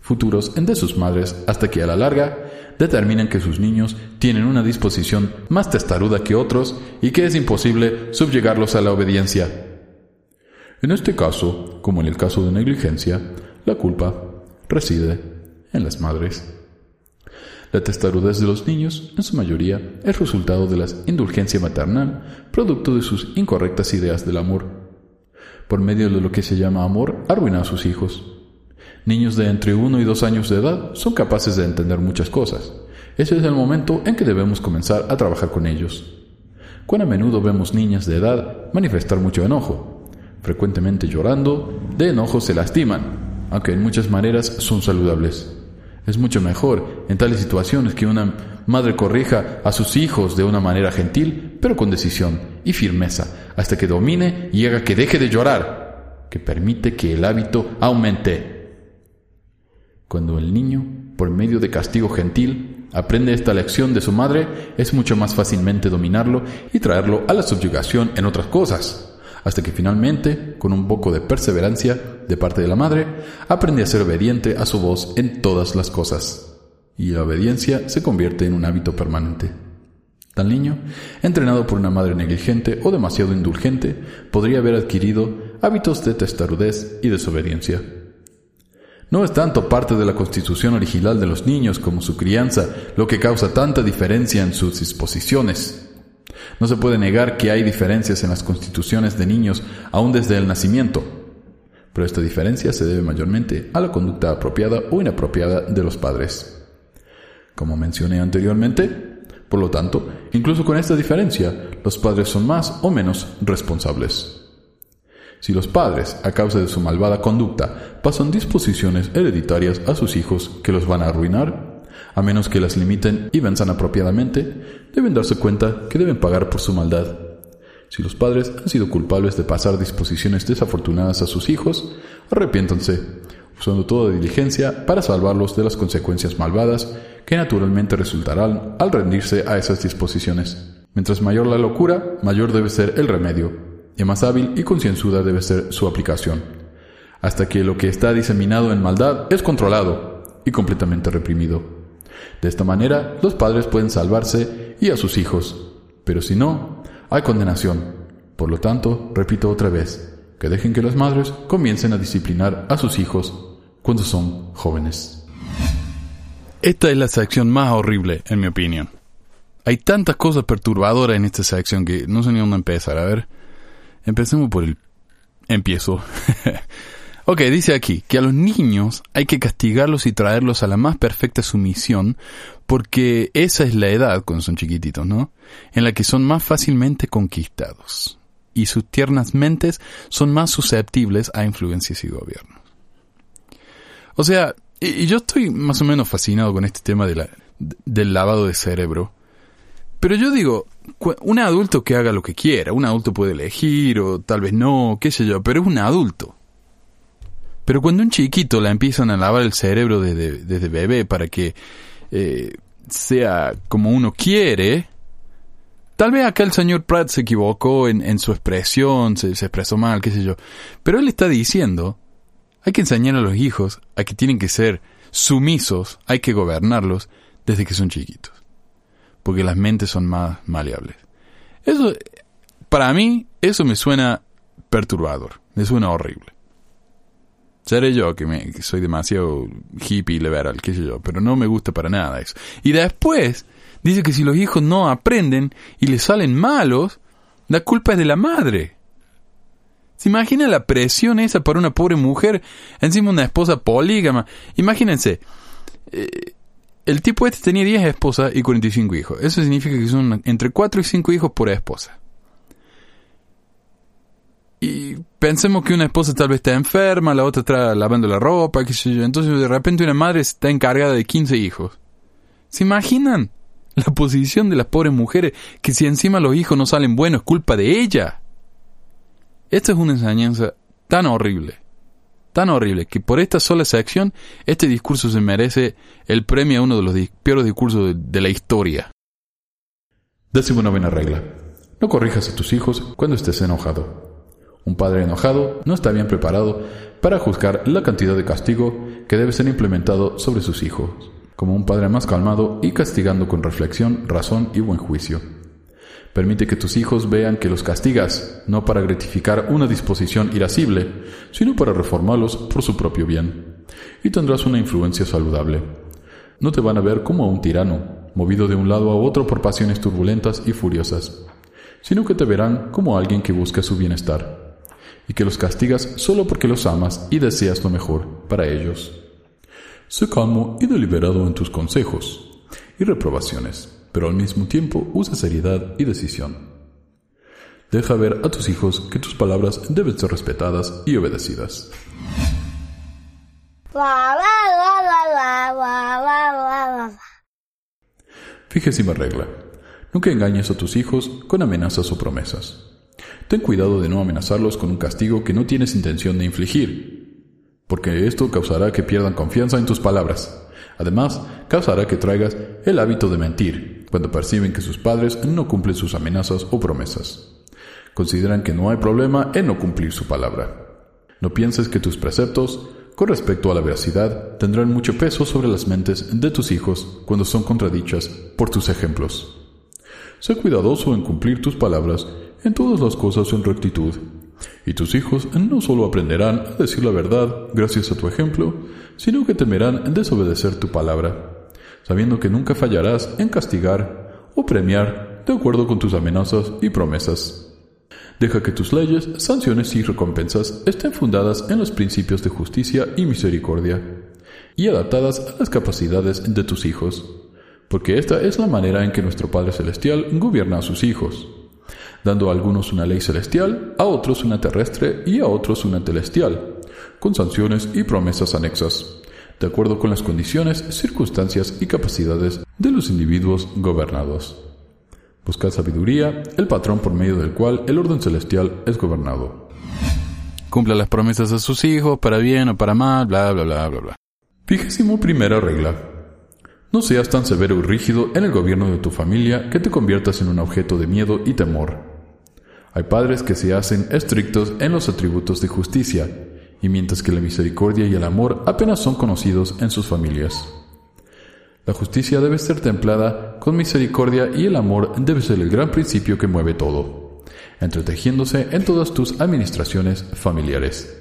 futuros de sus madres hasta que a la larga determinan que sus niños tienen una disposición más testaruda que otros y que es imposible subyugarlos a la obediencia. En este caso, como en el caso de negligencia, la culpa reside en las madres. La testarudez de los niños, en su mayoría, es resultado de la indulgencia maternal, producto de sus incorrectas ideas del amor. Por medio de lo que se llama amor, arruina a sus hijos. Niños de entre 1 y 2 años de edad son capaces de entender muchas cosas. Ese es el momento en que debemos comenzar a trabajar con ellos. Cuán a menudo vemos niñas de edad manifestar mucho enojo. Frecuentemente llorando, de enojo se lastiman, aunque en muchas maneras son saludables. Es mucho mejor en tales situaciones que una madre corrija a sus hijos de una manera gentil, pero con decisión y firmeza, hasta que domine y haga que deje de llorar, que permite que el hábito aumente cuando el niño, por medio de castigo gentil, aprende esta lección de su madre, es mucho más fácilmente dominarlo y traerlo a la subyugación en otras cosas, hasta que finalmente, con un poco de perseverancia de parte de la madre, aprende a ser obediente a su voz en todas las cosas. Y la obediencia se convierte en un hábito permanente. Tal niño, entrenado por una madre negligente o demasiado indulgente, podría haber adquirido hábitos de testarudez y desobediencia. No es tanto parte de la constitución original de los niños como su crianza lo que causa tanta diferencia en sus disposiciones. No se puede negar que hay diferencias en las constituciones de niños aún desde el nacimiento, pero esta diferencia se debe mayormente a la conducta apropiada o inapropiada de los padres. Como mencioné anteriormente, por lo tanto, incluso con esta diferencia, los padres son más o menos responsables. Si los padres, a causa de su malvada conducta, pasan disposiciones hereditarias a sus hijos que los van a arruinar, a menos que las limiten y venzan apropiadamente, deben darse cuenta que deben pagar por su maldad. Si los padres han sido culpables de pasar disposiciones desafortunadas a sus hijos, arrepiéntanse, usando toda diligencia para salvarlos de las consecuencias malvadas que naturalmente resultarán al rendirse a esas disposiciones. Mientras mayor la locura, mayor debe ser el remedio, y más hábil y concienzuda debe ser su aplicación, hasta que lo que está diseminado en maldad es controlado y completamente reprimido. De esta manera, los padres pueden salvarse y a sus hijos, pero si no, hay condenación. Por lo tanto, repito otra vez, que dejen que las madres comiencen a disciplinar a sus hijos cuando son jóvenes. Esta es la sección más horrible, en mi opinión. Hay tantas cosas perturbadoras en esta sección que no sé ni dónde empezar. A ver, Empecemos por el... Empiezo. ok, dice aquí que a los niños hay que castigarlos y traerlos a la más perfecta sumisión porque esa es la edad, cuando son chiquititos, ¿no? En la que son más fácilmente conquistados y sus tiernas mentes son más susceptibles a influencias y gobiernos. O sea, y, yo estoy más o menos fascinado con este tema del lavado de cerebro. Pero yo digo, un adulto que haga lo que quiera, un adulto puede elegir o tal vez no, qué sé yo, pero es un adulto. Pero cuando un chiquito la empiezan a lavar el cerebro desde, bebé para que eh, sea como uno quiere, tal vez acá el señor Pratt se equivocó en, su expresión, se, expresó mal, qué sé yo, pero él está diciendo Hay que enseñar a los hijos a que tienen que ser sumisos, hay que gobernarlos desde que son chiquitos. Porque las mentes son más maleables. Eso, para mí, eso me suena perturbador, me suena horrible. Seré yo que, me, soy demasiado hippie liberal, qué sé yo, pero no me gusta para nada eso. Y después, dice que si los hijos no aprenden y les salen malos, la culpa es de la madre. ¿Se imagina la presión esa para una pobre mujer? Encima una esposa polígama. Imagínense. Eh, el tipo este tenía 10 esposas y 45 hijos. Eso significa que son entre 4 y 5 hijos por esposa. Y pensemos que una esposa tal vez está enferma, la otra está lavando la ropa, qué sé yo. Entonces de repente una madre está encargada de 15 hijos. ¿Se imaginan la posición de las pobres mujeres que si encima los hijos no salen buenos es culpa de ella? Esta es una enseñanza tan horrible, tan horrible, que por esta sola sección este discurso se merece el premio a uno de los peores discursos de, la historia. Décima novena regla. No corrijas a tus hijos cuando estés enojado. Un padre enojado no está bien preparado para juzgar la cantidad de castigo que debe ser implementado sobre sus hijos, como un padre más calmado y castigando con reflexión, razón y buen juicio. Permite que tus hijos vean que los castigas, no para gratificar una disposición irascible, sino para reformarlos por su propio bien. Y tendrás una influencia saludable. No te van a ver como a un tirano, movido de un lado a otro por pasiones turbulentas y furiosas, sino que te verán como alguien que busca su bienestar, y que los castigas solo porque los amas y deseas lo mejor para ellos. Sé calmo y deliberado en tus consejos y reprobaciones pero al mismo tiempo usa seriedad y decisión. Deja ver a tus hijos que tus palabras deben ser respetadas y obedecidas. Fíjese regla. Nunca engañes a tus hijos con amenazas o promesas. Ten cuidado de no amenazarlos con un castigo que no tienes intención de infligir, porque esto causará que pierdan confianza en tus palabras. Además, causará que traigas el hábito de mentir, cuando perciben que sus padres no cumplen sus amenazas o promesas. Consideran que no hay problema en no cumplir su palabra. No pienses que tus preceptos, con respecto a la veracidad, tendrán mucho peso sobre las mentes de tus hijos cuando son contradichas por tus ejemplos. Sé cuidadoso en cumplir tus palabras en todas las cosas en rectitud, y tus hijos no solo aprenderán a decir la verdad gracias a tu ejemplo, sino que temerán desobedecer tu palabra sabiendo que nunca fallarás en castigar o premiar de acuerdo con tus amenazas y promesas. Deja que tus leyes, sanciones y recompensas estén fundadas en los principios de justicia y misericordia, y adaptadas a las capacidades de tus hijos, porque esta es la manera en que nuestro Padre Celestial gobierna a sus hijos, dando a algunos una ley celestial, a otros una terrestre y a otros una celestial, con sanciones y promesas anexas de acuerdo con las condiciones, circunstancias y capacidades de los individuos gobernados. Buscad sabiduría, el patrón por medio del cual el orden celestial es gobernado. Cumpla las promesas a sus hijos, para bien o para mal, bla, bla, bla, bla, bla. Primera regla. No seas tan severo y rígido en el gobierno de tu familia que te conviertas en un objeto de miedo y temor. Hay padres que se hacen estrictos en los atributos de justicia y mientras que la misericordia y el amor apenas son conocidos en sus familias. La justicia debe ser templada con misericordia y el amor debe ser el gran principio que mueve todo, entretejiéndose en todas tus administraciones familiares.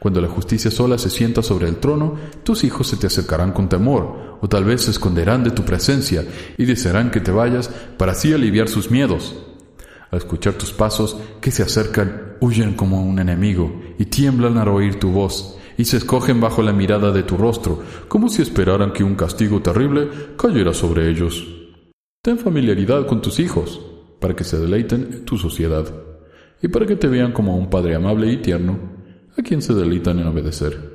Cuando la justicia sola se sienta sobre el trono, tus hijos se te acercarán con temor, o tal vez se esconderán de tu presencia y desearán que te vayas para así aliviar sus miedos. Al escuchar tus pasos que se acercan, huyen como un enemigo y tiemblan al oír tu voz y se escogen bajo la mirada de tu rostro, como si esperaran que un castigo terrible cayera sobre ellos. Ten familiaridad con tus hijos, para que se deleiten en tu sociedad, y para que te vean como un padre amable y tierno, a quien se deleitan en obedecer.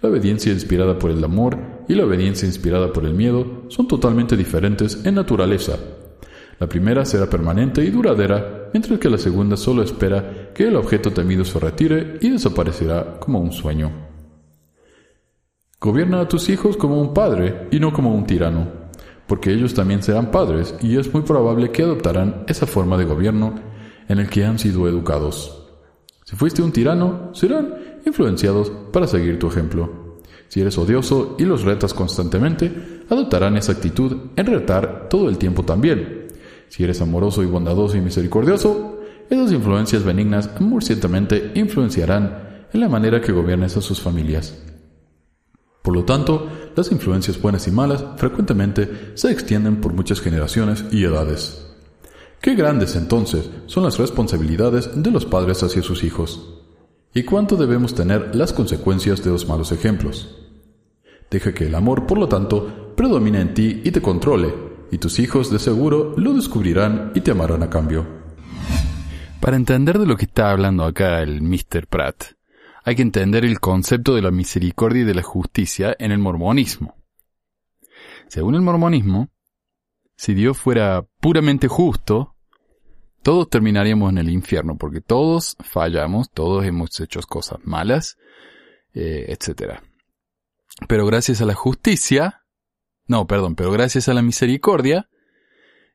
La obediencia inspirada por el amor y la obediencia inspirada por el miedo son totalmente diferentes en naturaleza la primera será permanente y duradera, mientras que la segunda solo espera que el objeto temido se retire y desaparecerá como un sueño. Gobierna a tus hijos como un padre y no como un tirano, porque ellos también serán padres y es muy probable que adoptarán esa forma de gobierno en el que han sido educados. Si fuiste un tirano, serán influenciados para seguir tu ejemplo. Si eres odioso y los retas constantemente, adoptarán esa actitud en retar todo el tiempo también. Si eres amoroso y bondadoso y misericordioso, esas influencias benignas muy ciertamente influenciarán en la manera que gobiernes a sus familias. Por lo tanto, las influencias buenas y malas frecuentemente se extienden por muchas generaciones y edades. Qué grandes entonces son las responsabilidades de los padres hacia sus hijos. ¿Y cuánto debemos tener las consecuencias de los malos ejemplos? Deja que el amor, por lo tanto, predomine en ti y te controle, y tus hijos de seguro lo descubrirán y te amarán a cambio. Para entender de lo que está hablando acá el Mr. Pratt, hay que entender el concepto de la misericordia y de la justicia en el mormonismo. Según el mormonismo, si Dios fuera puramente justo, todos terminaríamos en el infierno, porque todos fallamos, todos hemos hecho cosas malas, eh, etc. Pero gracias a la justicia, no, perdón, pero gracias a la misericordia,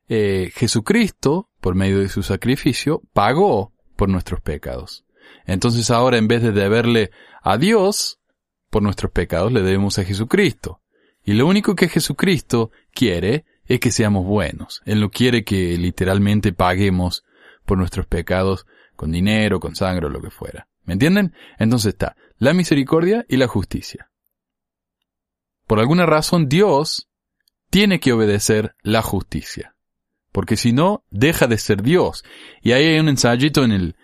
eh, Jesucristo, por medio de su sacrificio, pagó por nuestros pecados. Entonces ahora en vez de deberle a Dios por nuestros pecados, le debemos a Jesucristo. Y lo único que Jesucristo quiere es que seamos buenos. Él no quiere que literalmente paguemos por nuestros pecados con dinero, con sangre o lo que fuera. ¿Me entienden? Entonces está la misericordia y la justicia. Por alguna razón Dios tiene que obedecer la justicia. Porque si no, deja de ser Dios. Y ahí hay un ensayito en el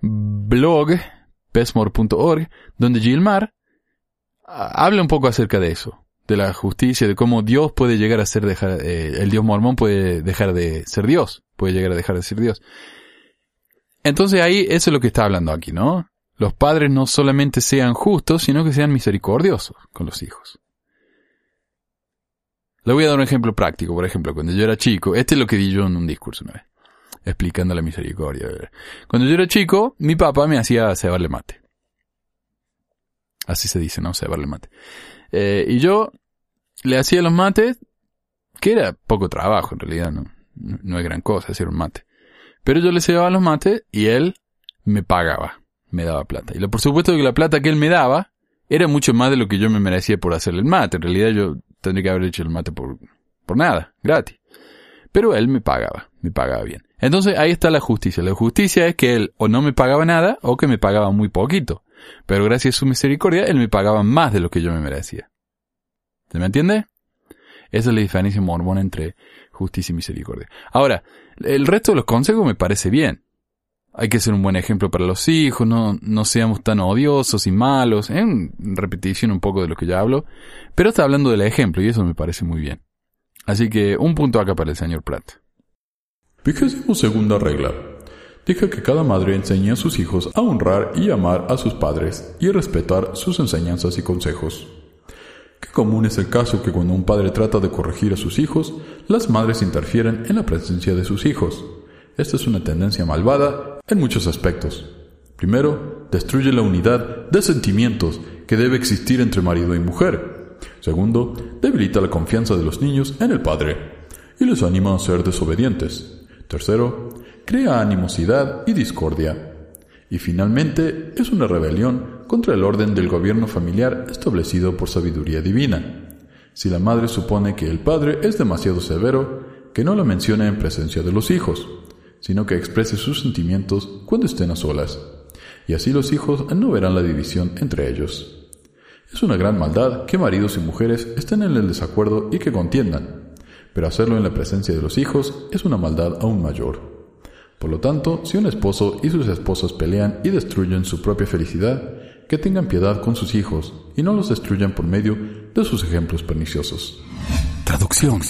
blog pesmore.org donde Gilmar habla un poco acerca de eso de la justicia, de cómo Dios puede llegar a ser dejar, eh, el Dios mormón puede dejar de ser Dios, puede llegar a dejar de ser Dios. Entonces ahí eso es lo que está hablando aquí, ¿no? Los padres no solamente sean justos, sino que sean misericordiosos con los hijos. Le voy a dar un ejemplo práctico, por ejemplo, cuando yo era chico, este es lo que di yo en un discurso una vez, explicando la misericordia. Cuando yo era chico, mi papá me hacía cebarle mate. Así se dice, ¿no? Cebarle mate. Eh, y yo le hacía los mates, que era poco trabajo en realidad, no, no, es gran cosa hacer un mate. Pero yo le llevaba los mates y él me pagaba, me daba plata. Y lo, por supuesto que la plata que él me daba era mucho más de lo que yo me merecía por hacerle el mate. En realidad yo tendría que haber hecho el mate por, por nada, gratis. Pero él me pagaba, me pagaba bien. Entonces ahí está la justicia. La justicia es que él o no me pagaba nada o que me pagaba muy poquito. Pero gracias a su misericordia, Él me pagaba más de lo que yo me merecía. ¿Se me entiende? Esa es la diferencia mormona entre justicia y misericordia. Ahora, el resto de los consejos me parece bien. Hay que ser un buen ejemplo para los hijos, no, no seamos tan odiosos y malos, en repetición un poco de lo que ya hablo, pero está hablando del ejemplo y eso me parece muy bien. Así que un punto acá para el señor Pratt. Vigésimo segunda regla. Deja que cada madre enseñe a sus hijos a honrar y amar a sus padres y respetar sus enseñanzas y consejos. Qué común es el caso que cuando un padre trata de corregir a sus hijos, las madres interfieren en la presencia de sus hijos. Esta es una tendencia malvada en muchos aspectos. Primero, destruye la unidad de sentimientos que debe existir entre marido y mujer. Segundo, debilita la confianza de los niños en el padre y les anima a ser desobedientes. Tercero, crea animosidad y discordia. Y finalmente es una rebelión contra el orden del gobierno familiar establecido por sabiduría divina. Si la madre supone que el padre es demasiado severo, que no lo mencione en presencia de los hijos, sino que exprese sus sentimientos cuando estén a solas. Y así los hijos no verán la división entre ellos. Es una gran maldad que maridos y mujeres estén en el desacuerdo y que contiendan, pero hacerlo en la presencia de los hijos es una maldad aún mayor. Por lo tanto, si un esposo y sus esposas pelean y destruyen su propia felicidad, que tengan piedad con sus hijos y no los destruyan por medio de sus ejemplos perniciosos. Traducción.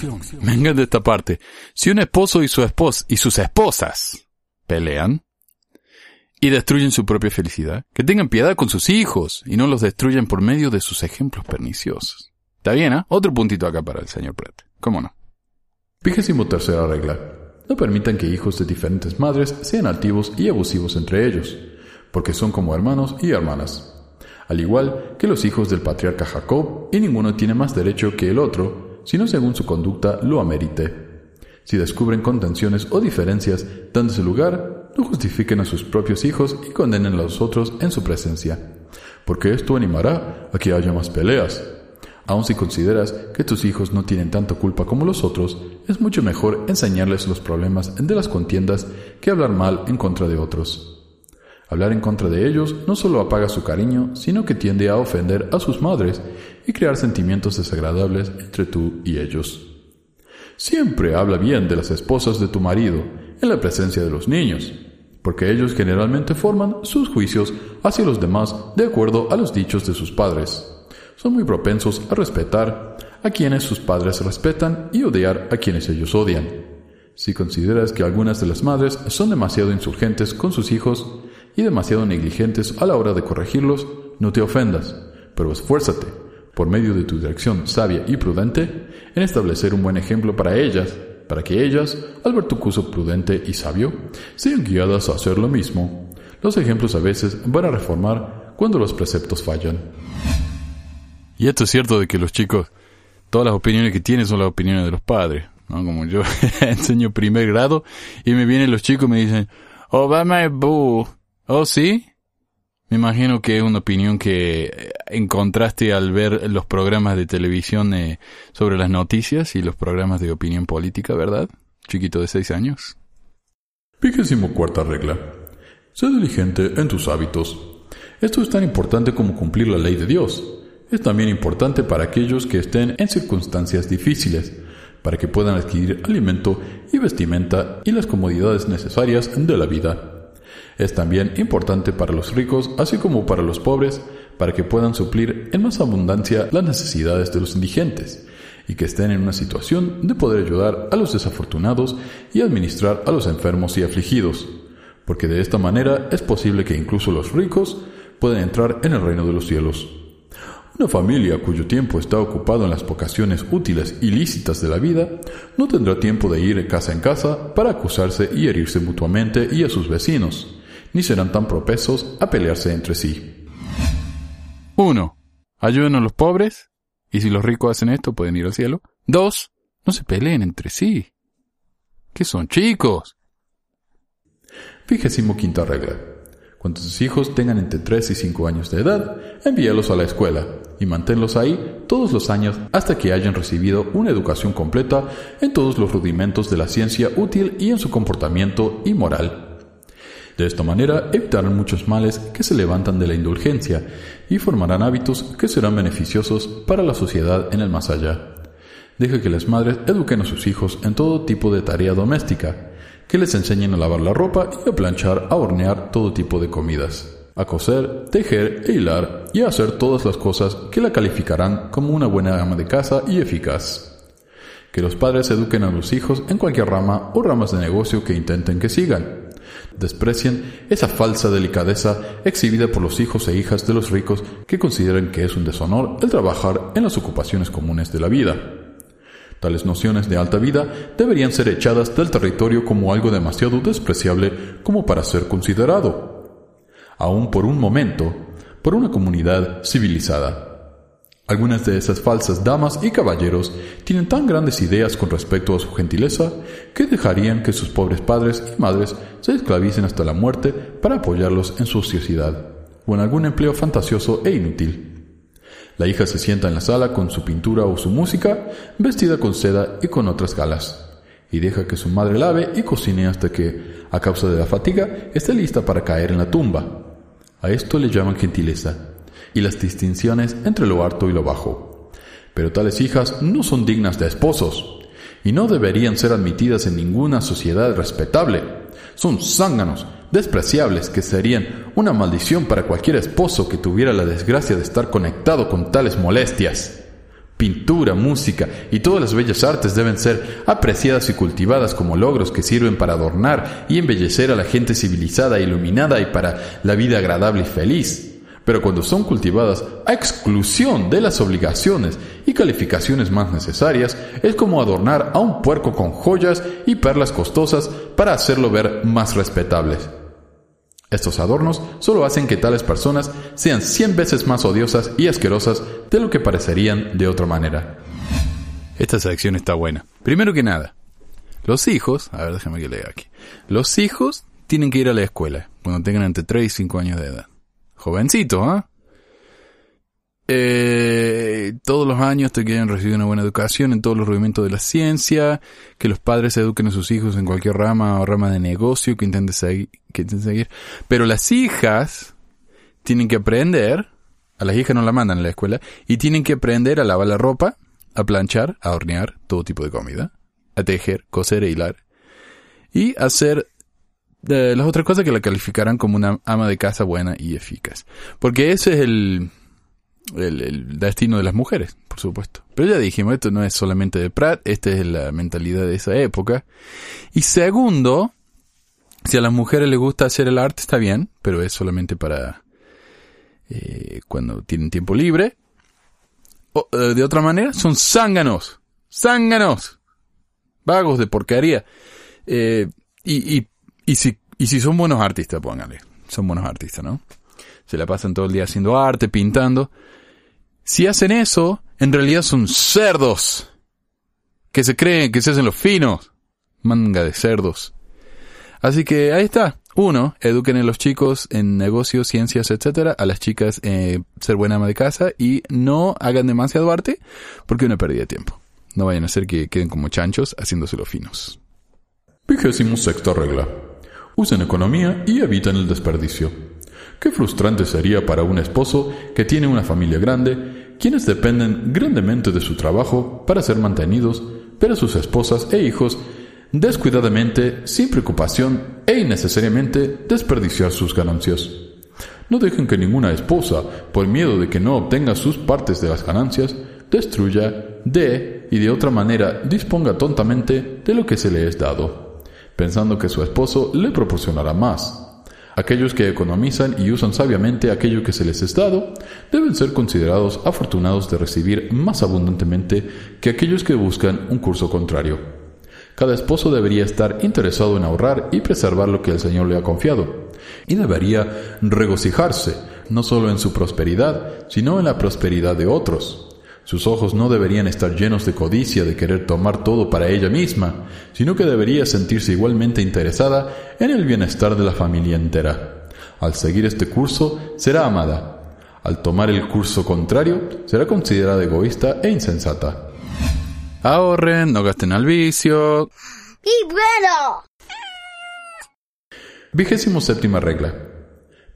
Vengan de esta parte. Si un esposo y su esposa y sus esposas pelean y destruyen su propia felicidad, que tengan piedad con sus hijos y no los destruyan por medio de sus ejemplos perniciosos. ¿Está bien, ah? Otro puntito acá para el señor Pratt. ¿Cómo no? Vigésimo tercera regla. No permitan que hijos de diferentes madres sean altivos y abusivos entre ellos, porque son como hermanos y hermanas. Al igual que los hijos del patriarca Jacob, y ninguno tiene más derecho que el otro, sino según su conducta lo amerite. Si descubren contenciones o diferencias dándose lugar, no justifiquen a sus propios hijos y condenen a los otros en su presencia. porque esto animará a que haya más peleas. Aun si consideras que tus hijos no tienen tanta culpa como los otros, es mucho mejor enseñarles los problemas de las contiendas que hablar mal en contra de otros. Hablar en contra de ellos no solo apaga su cariño, sino que tiende a ofender a sus madres y crear sentimientos desagradables entre tú y ellos. Siempre habla bien de las esposas de tu marido en la presencia de los niños, porque ellos generalmente forman sus juicios hacia los demás de acuerdo a los dichos de sus padres. Son muy propensos a respetar a quienes sus padres respetan y odiar a quienes ellos odian. Si consideras que algunas de las madres son demasiado insurgentes con sus hijos y demasiado negligentes a la hora de corregirlos, no te ofendas, pero esfuérzate por medio de tu dirección sabia y prudente, en establecer un buen ejemplo para ellas, para que ellas, al ver tu curso prudente y sabio, sean guiadas a hacer lo mismo. Los ejemplos a veces van a reformar cuando los preceptos fallan. Y esto es cierto de que los chicos, todas las opiniones que tienen son las opiniones de los padres. ¿no? Como yo enseño primer grado y me vienen los chicos y me dicen, Obama es bu. ¿Oh, sí? Me imagino que es una opinión que encontraste al ver los programas de televisión eh, sobre las noticias y los programas de opinión política, ¿verdad? Chiquito de seis años. Vigésimo cuarta regla. Sé diligente en tus hábitos. Esto es tan importante como cumplir la ley de Dios. Es también importante para aquellos que estén en circunstancias difíciles, para que puedan adquirir alimento y vestimenta y las comodidades necesarias de la vida. Es también importante para los ricos, así como para los pobres, para que puedan suplir en más abundancia las necesidades de los indigentes y que estén en una situación de poder ayudar a los desafortunados y administrar a los enfermos y afligidos, porque de esta manera es posible que incluso los ricos puedan entrar en el reino de los cielos. Una familia cuyo tiempo está ocupado en las vocaciones útiles y lícitas de la vida no tendrá tiempo de ir casa en casa para acusarse y herirse mutuamente y a sus vecinos, ni serán tan propensos a pelearse entre sí. 1. Ayuden a los pobres, y si los ricos hacen esto pueden ir al cielo. 2. No se peleen entre sí. ¿Qué son chicos? Vigésimo quinta regla. Cuando tus hijos tengan entre 3 y 5 años de edad, envíalos a la escuela y manténlos ahí todos los años hasta que hayan recibido una educación completa en todos los rudimentos de la ciencia útil y en su comportamiento y moral. De esta manera evitarán muchos males que se levantan de la indulgencia y formarán hábitos que serán beneficiosos para la sociedad en el más allá. Deja que las madres eduquen a sus hijos en todo tipo de tarea doméstica, que les enseñen a lavar la ropa y a planchar, a hornear todo tipo de comidas, a coser, tejer e hilar y a hacer todas las cosas que la calificarán como una buena ama de casa y eficaz. Que los padres eduquen a los hijos en cualquier rama o ramas de negocio que intenten que sigan, Desprecian esa falsa delicadeza exhibida por los hijos e hijas de los ricos que consideran que es un deshonor el trabajar en las ocupaciones comunes de la vida. Tales nociones de alta vida deberían ser echadas del territorio como algo demasiado despreciable como para ser considerado, aun por un momento, por una comunidad civilizada. Algunas de esas falsas damas y caballeros tienen tan grandes ideas con respecto a su gentileza que dejarían que sus pobres padres y madres se esclavicen hasta la muerte para apoyarlos en su ociosidad o en algún empleo fantasioso e inútil. La hija se sienta en la sala con su pintura o su música, vestida con seda y con otras galas, y deja que su madre lave y cocine hasta que, a causa de la fatiga, esté lista para caer en la tumba. A esto le llaman gentileza y las distinciones entre lo alto y lo bajo. Pero tales hijas no son dignas de esposos y no deberían ser admitidas en ninguna sociedad respetable. Son zánganos, despreciables, que serían una maldición para cualquier esposo que tuviera la desgracia de estar conectado con tales molestias. Pintura, música y todas las bellas artes deben ser apreciadas y cultivadas como logros que sirven para adornar y embellecer a la gente civilizada, iluminada y para la vida agradable y feliz pero cuando son cultivadas a exclusión de las obligaciones y calificaciones más necesarias, es como adornar a un puerco con joyas y perlas costosas para hacerlo ver más respetables. Estos adornos solo hacen que tales personas sean cien veces más odiosas y asquerosas de lo que parecerían de otra manera. Esta sección está buena. Primero que nada, los hijos, a ver, déjame que lea aquí. Los hijos tienen que ir a la escuela cuando tengan entre 3 y 5 años de edad. Jovencito, ¿ah? eh, todos los años te quieren recibir una buena educación en todos los rudimentos de la ciencia, que los padres eduquen a sus hijos en cualquier rama o rama de negocio que intenten seguir. Pero las hijas tienen que aprender, a las hijas no la mandan a la escuela, y tienen que aprender a lavar la ropa, a planchar, a hornear todo tipo de comida, a tejer, coser e hilar, y hacer las otras cosas que la calificarán como una ama de casa buena y eficaz. Porque ese es el, el, destino de las mujeres, por supuesto. Pero ya dijimos, esto no es solamente de Pratt, esta es la mentalidad de esa época. Y segundo, si a las mujeres les gusta hacer el arte, está bien, pero es solamente para eh, cuando tienen tiempo libre. Eh, de otra manera, son zánganos. Zánganos. Vagos de porquería. Eh, y, y, si, y si son buenos artistas, póngale. Son buenos artistas, ¿no? Se la pasan todo el día haciendo arte, pintando. Si hacen eso, en realidad son cerdos. Que se creen que se hacen los finos. Manga de cerdos. Así que ahí está. Uno, eduquen a los chicos en negocios, ciencias, etcétera, a las chicas eh, ser buena ama de casa y no hagan demasiado arte porque una pérdida de tiempo. No vayan a hacer que queden como chanchos haciéndose los finos. Vigésimo sexta regla. Usen economía y eviten el desperdicio. Qué frustrante sería para un esposo que tiene una familia grande, quienes dependen grandemente de su trabajo para ser mantenidos, pero sus esposas e hijos descuidadamente, sin preocupación e innecesariamente desperdiciar sus ganancias. No dejen que ninguna esposa, por miedo de que no obtenga sus partes de las ganancias, destruya, dé y de otra manera disponga tontamente de lo que se le es dado, pensando que su esposo le proporcionará más. Aquellos que economizan y usan sabiamente aquello que se les es dado deben ser considerados afortunados de recibir más abundantemente que aquellos que buscan un curso contrario. Cada esposo debería estar interesado en ahorrar y preservar lo que el Señor le ha confiado, y debería regocijarse no solo en su prosperidad, sino en la prosperidad de otros. Sus ojos no deberían estar llenos de codicia de querer tomar todo para ella misma, sino que debería sentirse igualmente interesada en el bienestar de la familia entera. Al seguir este curso, será amada. Al tomar el curso contrario, será considerada egoísta e insensata. Ahorren, no gasten al vicio. ¡Y bueno! Vigésimo séptima regla.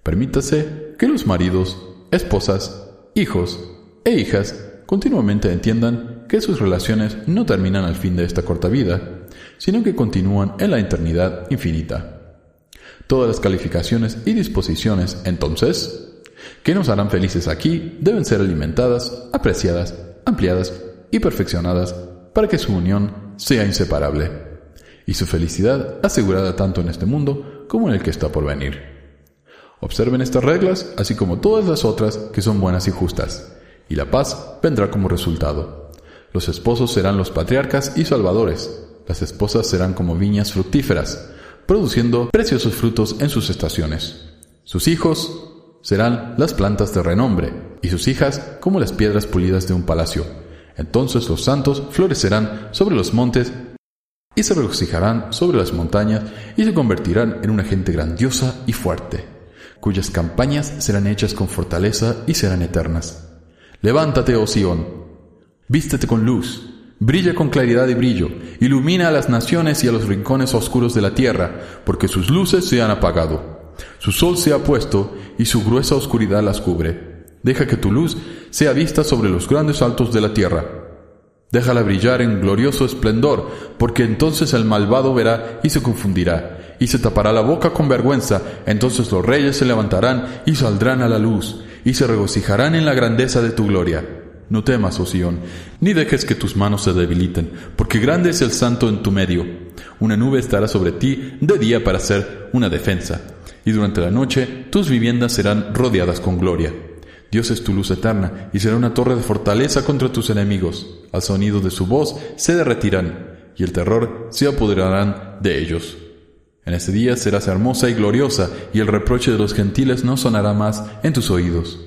Permítase que los maridos, esposas, hijos e hijas continuamente entiendan que sus relaciones no terminan al fin de esta corta vida, sino que continúan en la eternidad infinita. Todas las calificaciones y disposiciones, entonces, que nos harán felices aquí deben ser alimentadas, apreciadas, ampliadas y perfeccionadas para que su unión sea inseparable y su felicidad asegurada tanto en este mundo como en el que está por venir. Observen estas reglas, así como todas las otras que son buenas y justas, y la paz vendrá como resultado. Los esposos serán los patriarcas y salvadores, las esposas serán como viñas fructíferas, produciendo preciosos frutos en sus estaciones. Sus hijos serán las plantas de renombre, y sus hijas como las piedras pulidas de un palacio entonces los santos florecerán sobre los montes y se regocijarán sobre las montañas y se convertirán en una gente grandiosa y fuerte, cuyas campañas serán hechas con fortaleza y serán eternas. Levántate, oh Sión, vístete con luz, brilla con claridad y brillo, ilumina a las naciones y a los rincones oscuros de la tierra, porque sus luces se han apagado. Su sol se ha puesto y su gruesa oscuridad las cubre. Deja que tu luz sea vista sobre los grandes altos de la tierra. Déjala brillar en glorioso esplendor, porque entonces el malvado verá y se confundirá, y se tapará la boca con vergüenza, entonces los reyes se levantarán y saldrán a la luz, y se regocijarán en la grandeza de tu gloria. No temas, oh Sión, ni dejes que tus manos se debiliten, porque grande es el santo en tu medio. Una nube estará sobre ti de día para ser una defensa, y durante la noche tus viviendas serán rodeadas con gloria. Dios es tu luz eterna y será una torre de fortaleza contra tus enemigos. Al sonido de su voz se derretirán y el terror se apoderarán de ellos. En ese día serás hermosa y gloriosa y el reproche de los gentiles no sonará más en tus oídos.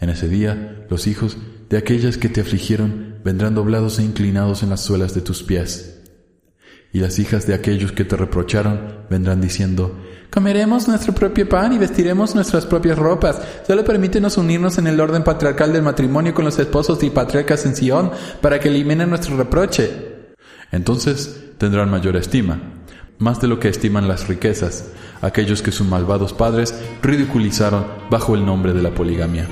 En ese día los hijos de aquellas que te afligieron vendrán doblados e inclinados en las suelas de tus pies. Y las hijas de aquellos que te reprocharon vendrán diciendo, Comeremos nuestro propio pan y vestiremos nuestras propias ropas. Solo permítenos unirnos en el orden patriarcal del matrimonio con los esposos y patriarcas en Sion para que eliminen nuestro reproche. Entonces tendrán mayor estima, más de lo que estiman las riquezas, aquellos que sus malvados padres ridiculizaron bajo el nombre de la poligamia.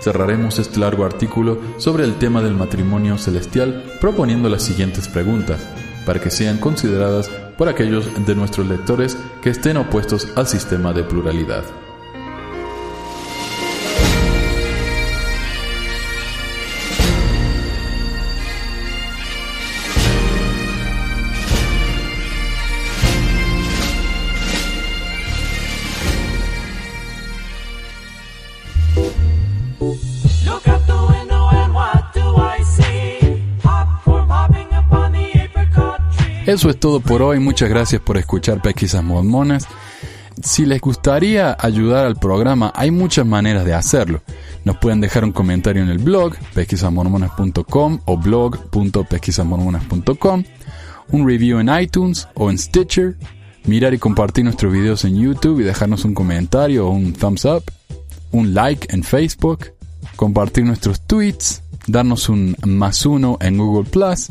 Cerraremos este largo artículo sobre el tema del matrimonio celestial proponiendo las siguientes preguntas para que sean consideradas por aquellos de nuestros lectores que estén opuestos al sistema de pluralidad. Eso es todo por hoy. Muchas gracias por escuchar Pesquisas Mormonas. Si les gustaría ayudar al programa, hay muchas maneras de hacerlo. Nos pueden dejar un comentario en el blog pesquisasmormonas.com o blog.pesquisasmormonas.com, un review en iTunes o en Stitcher, mirar y compartir nuestros videos en YouTube y dejarnos un comentario o un thumbs up, un like en Facebook, compartir nuestros tweets, darnos un más uno en Google Plus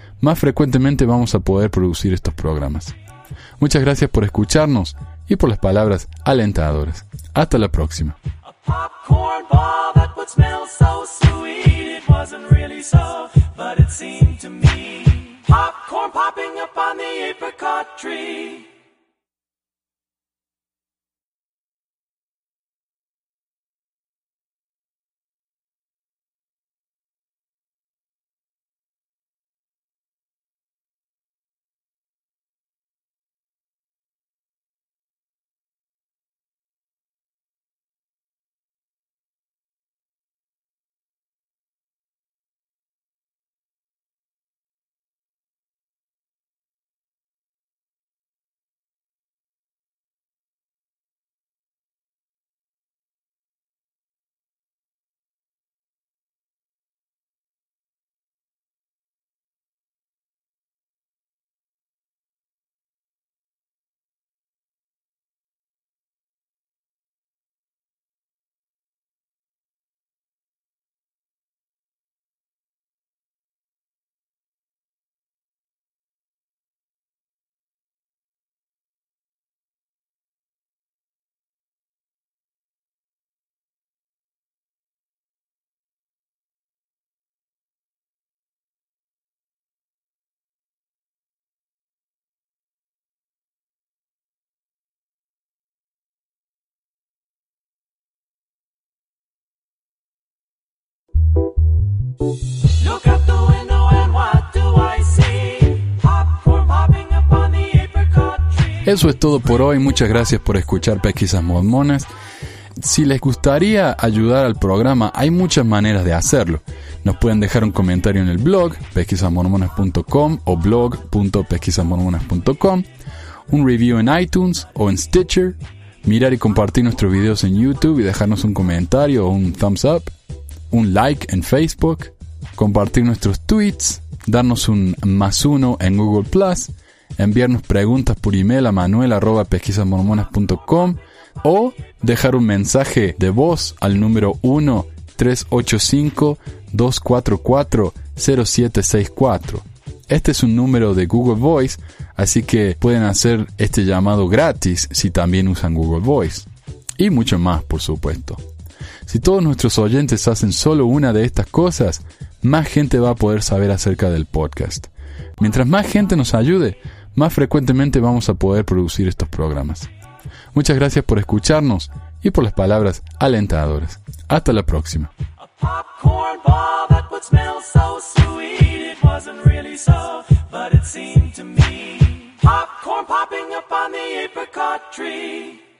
más frecuentemente vamos a poder producir estos programas. Muchas gracias por escucharnos y por las palabras alentadoras. Hasta la próxima. Eso es todo por hoy. Muchas gracias por escuchar Pesquisas Mormonas. Si les gustaría ayudar al programa, hay muchas maneras de hacerlo. Nos pueden dejar un comentario en el blog pesquisasmormonas.com o blog.pesquisasmormonas.com, un review en iTunes o en Stitcher, mirar y compartir nuestros videos en YouTube y dejarnos un comentario o un thumbs up, un like en Facebook, compartir nuestros tweets, darnos un más uno en Google Plus, enviarnos preguntas por email a manuel.pesquisasmormonas.com o dejar un mensaje de voz al número 1-385-244-0764. Este es un número de Google Voice, así que pueden hacer este llamado gratis si también usan Google Voice. Y mucho más, por supuesto. Si todos nuestros oyentes hacen solo una de estas cosas, más gente va a poder saber acerca del podcast. Mientras más gente nos ayude, más frecuentemente vamos a poder producir estos programas. Muchas gracias por escucharnos y por las palabras alentadoras. Hasta la próxima. Popcorn popping up on the apricot tree.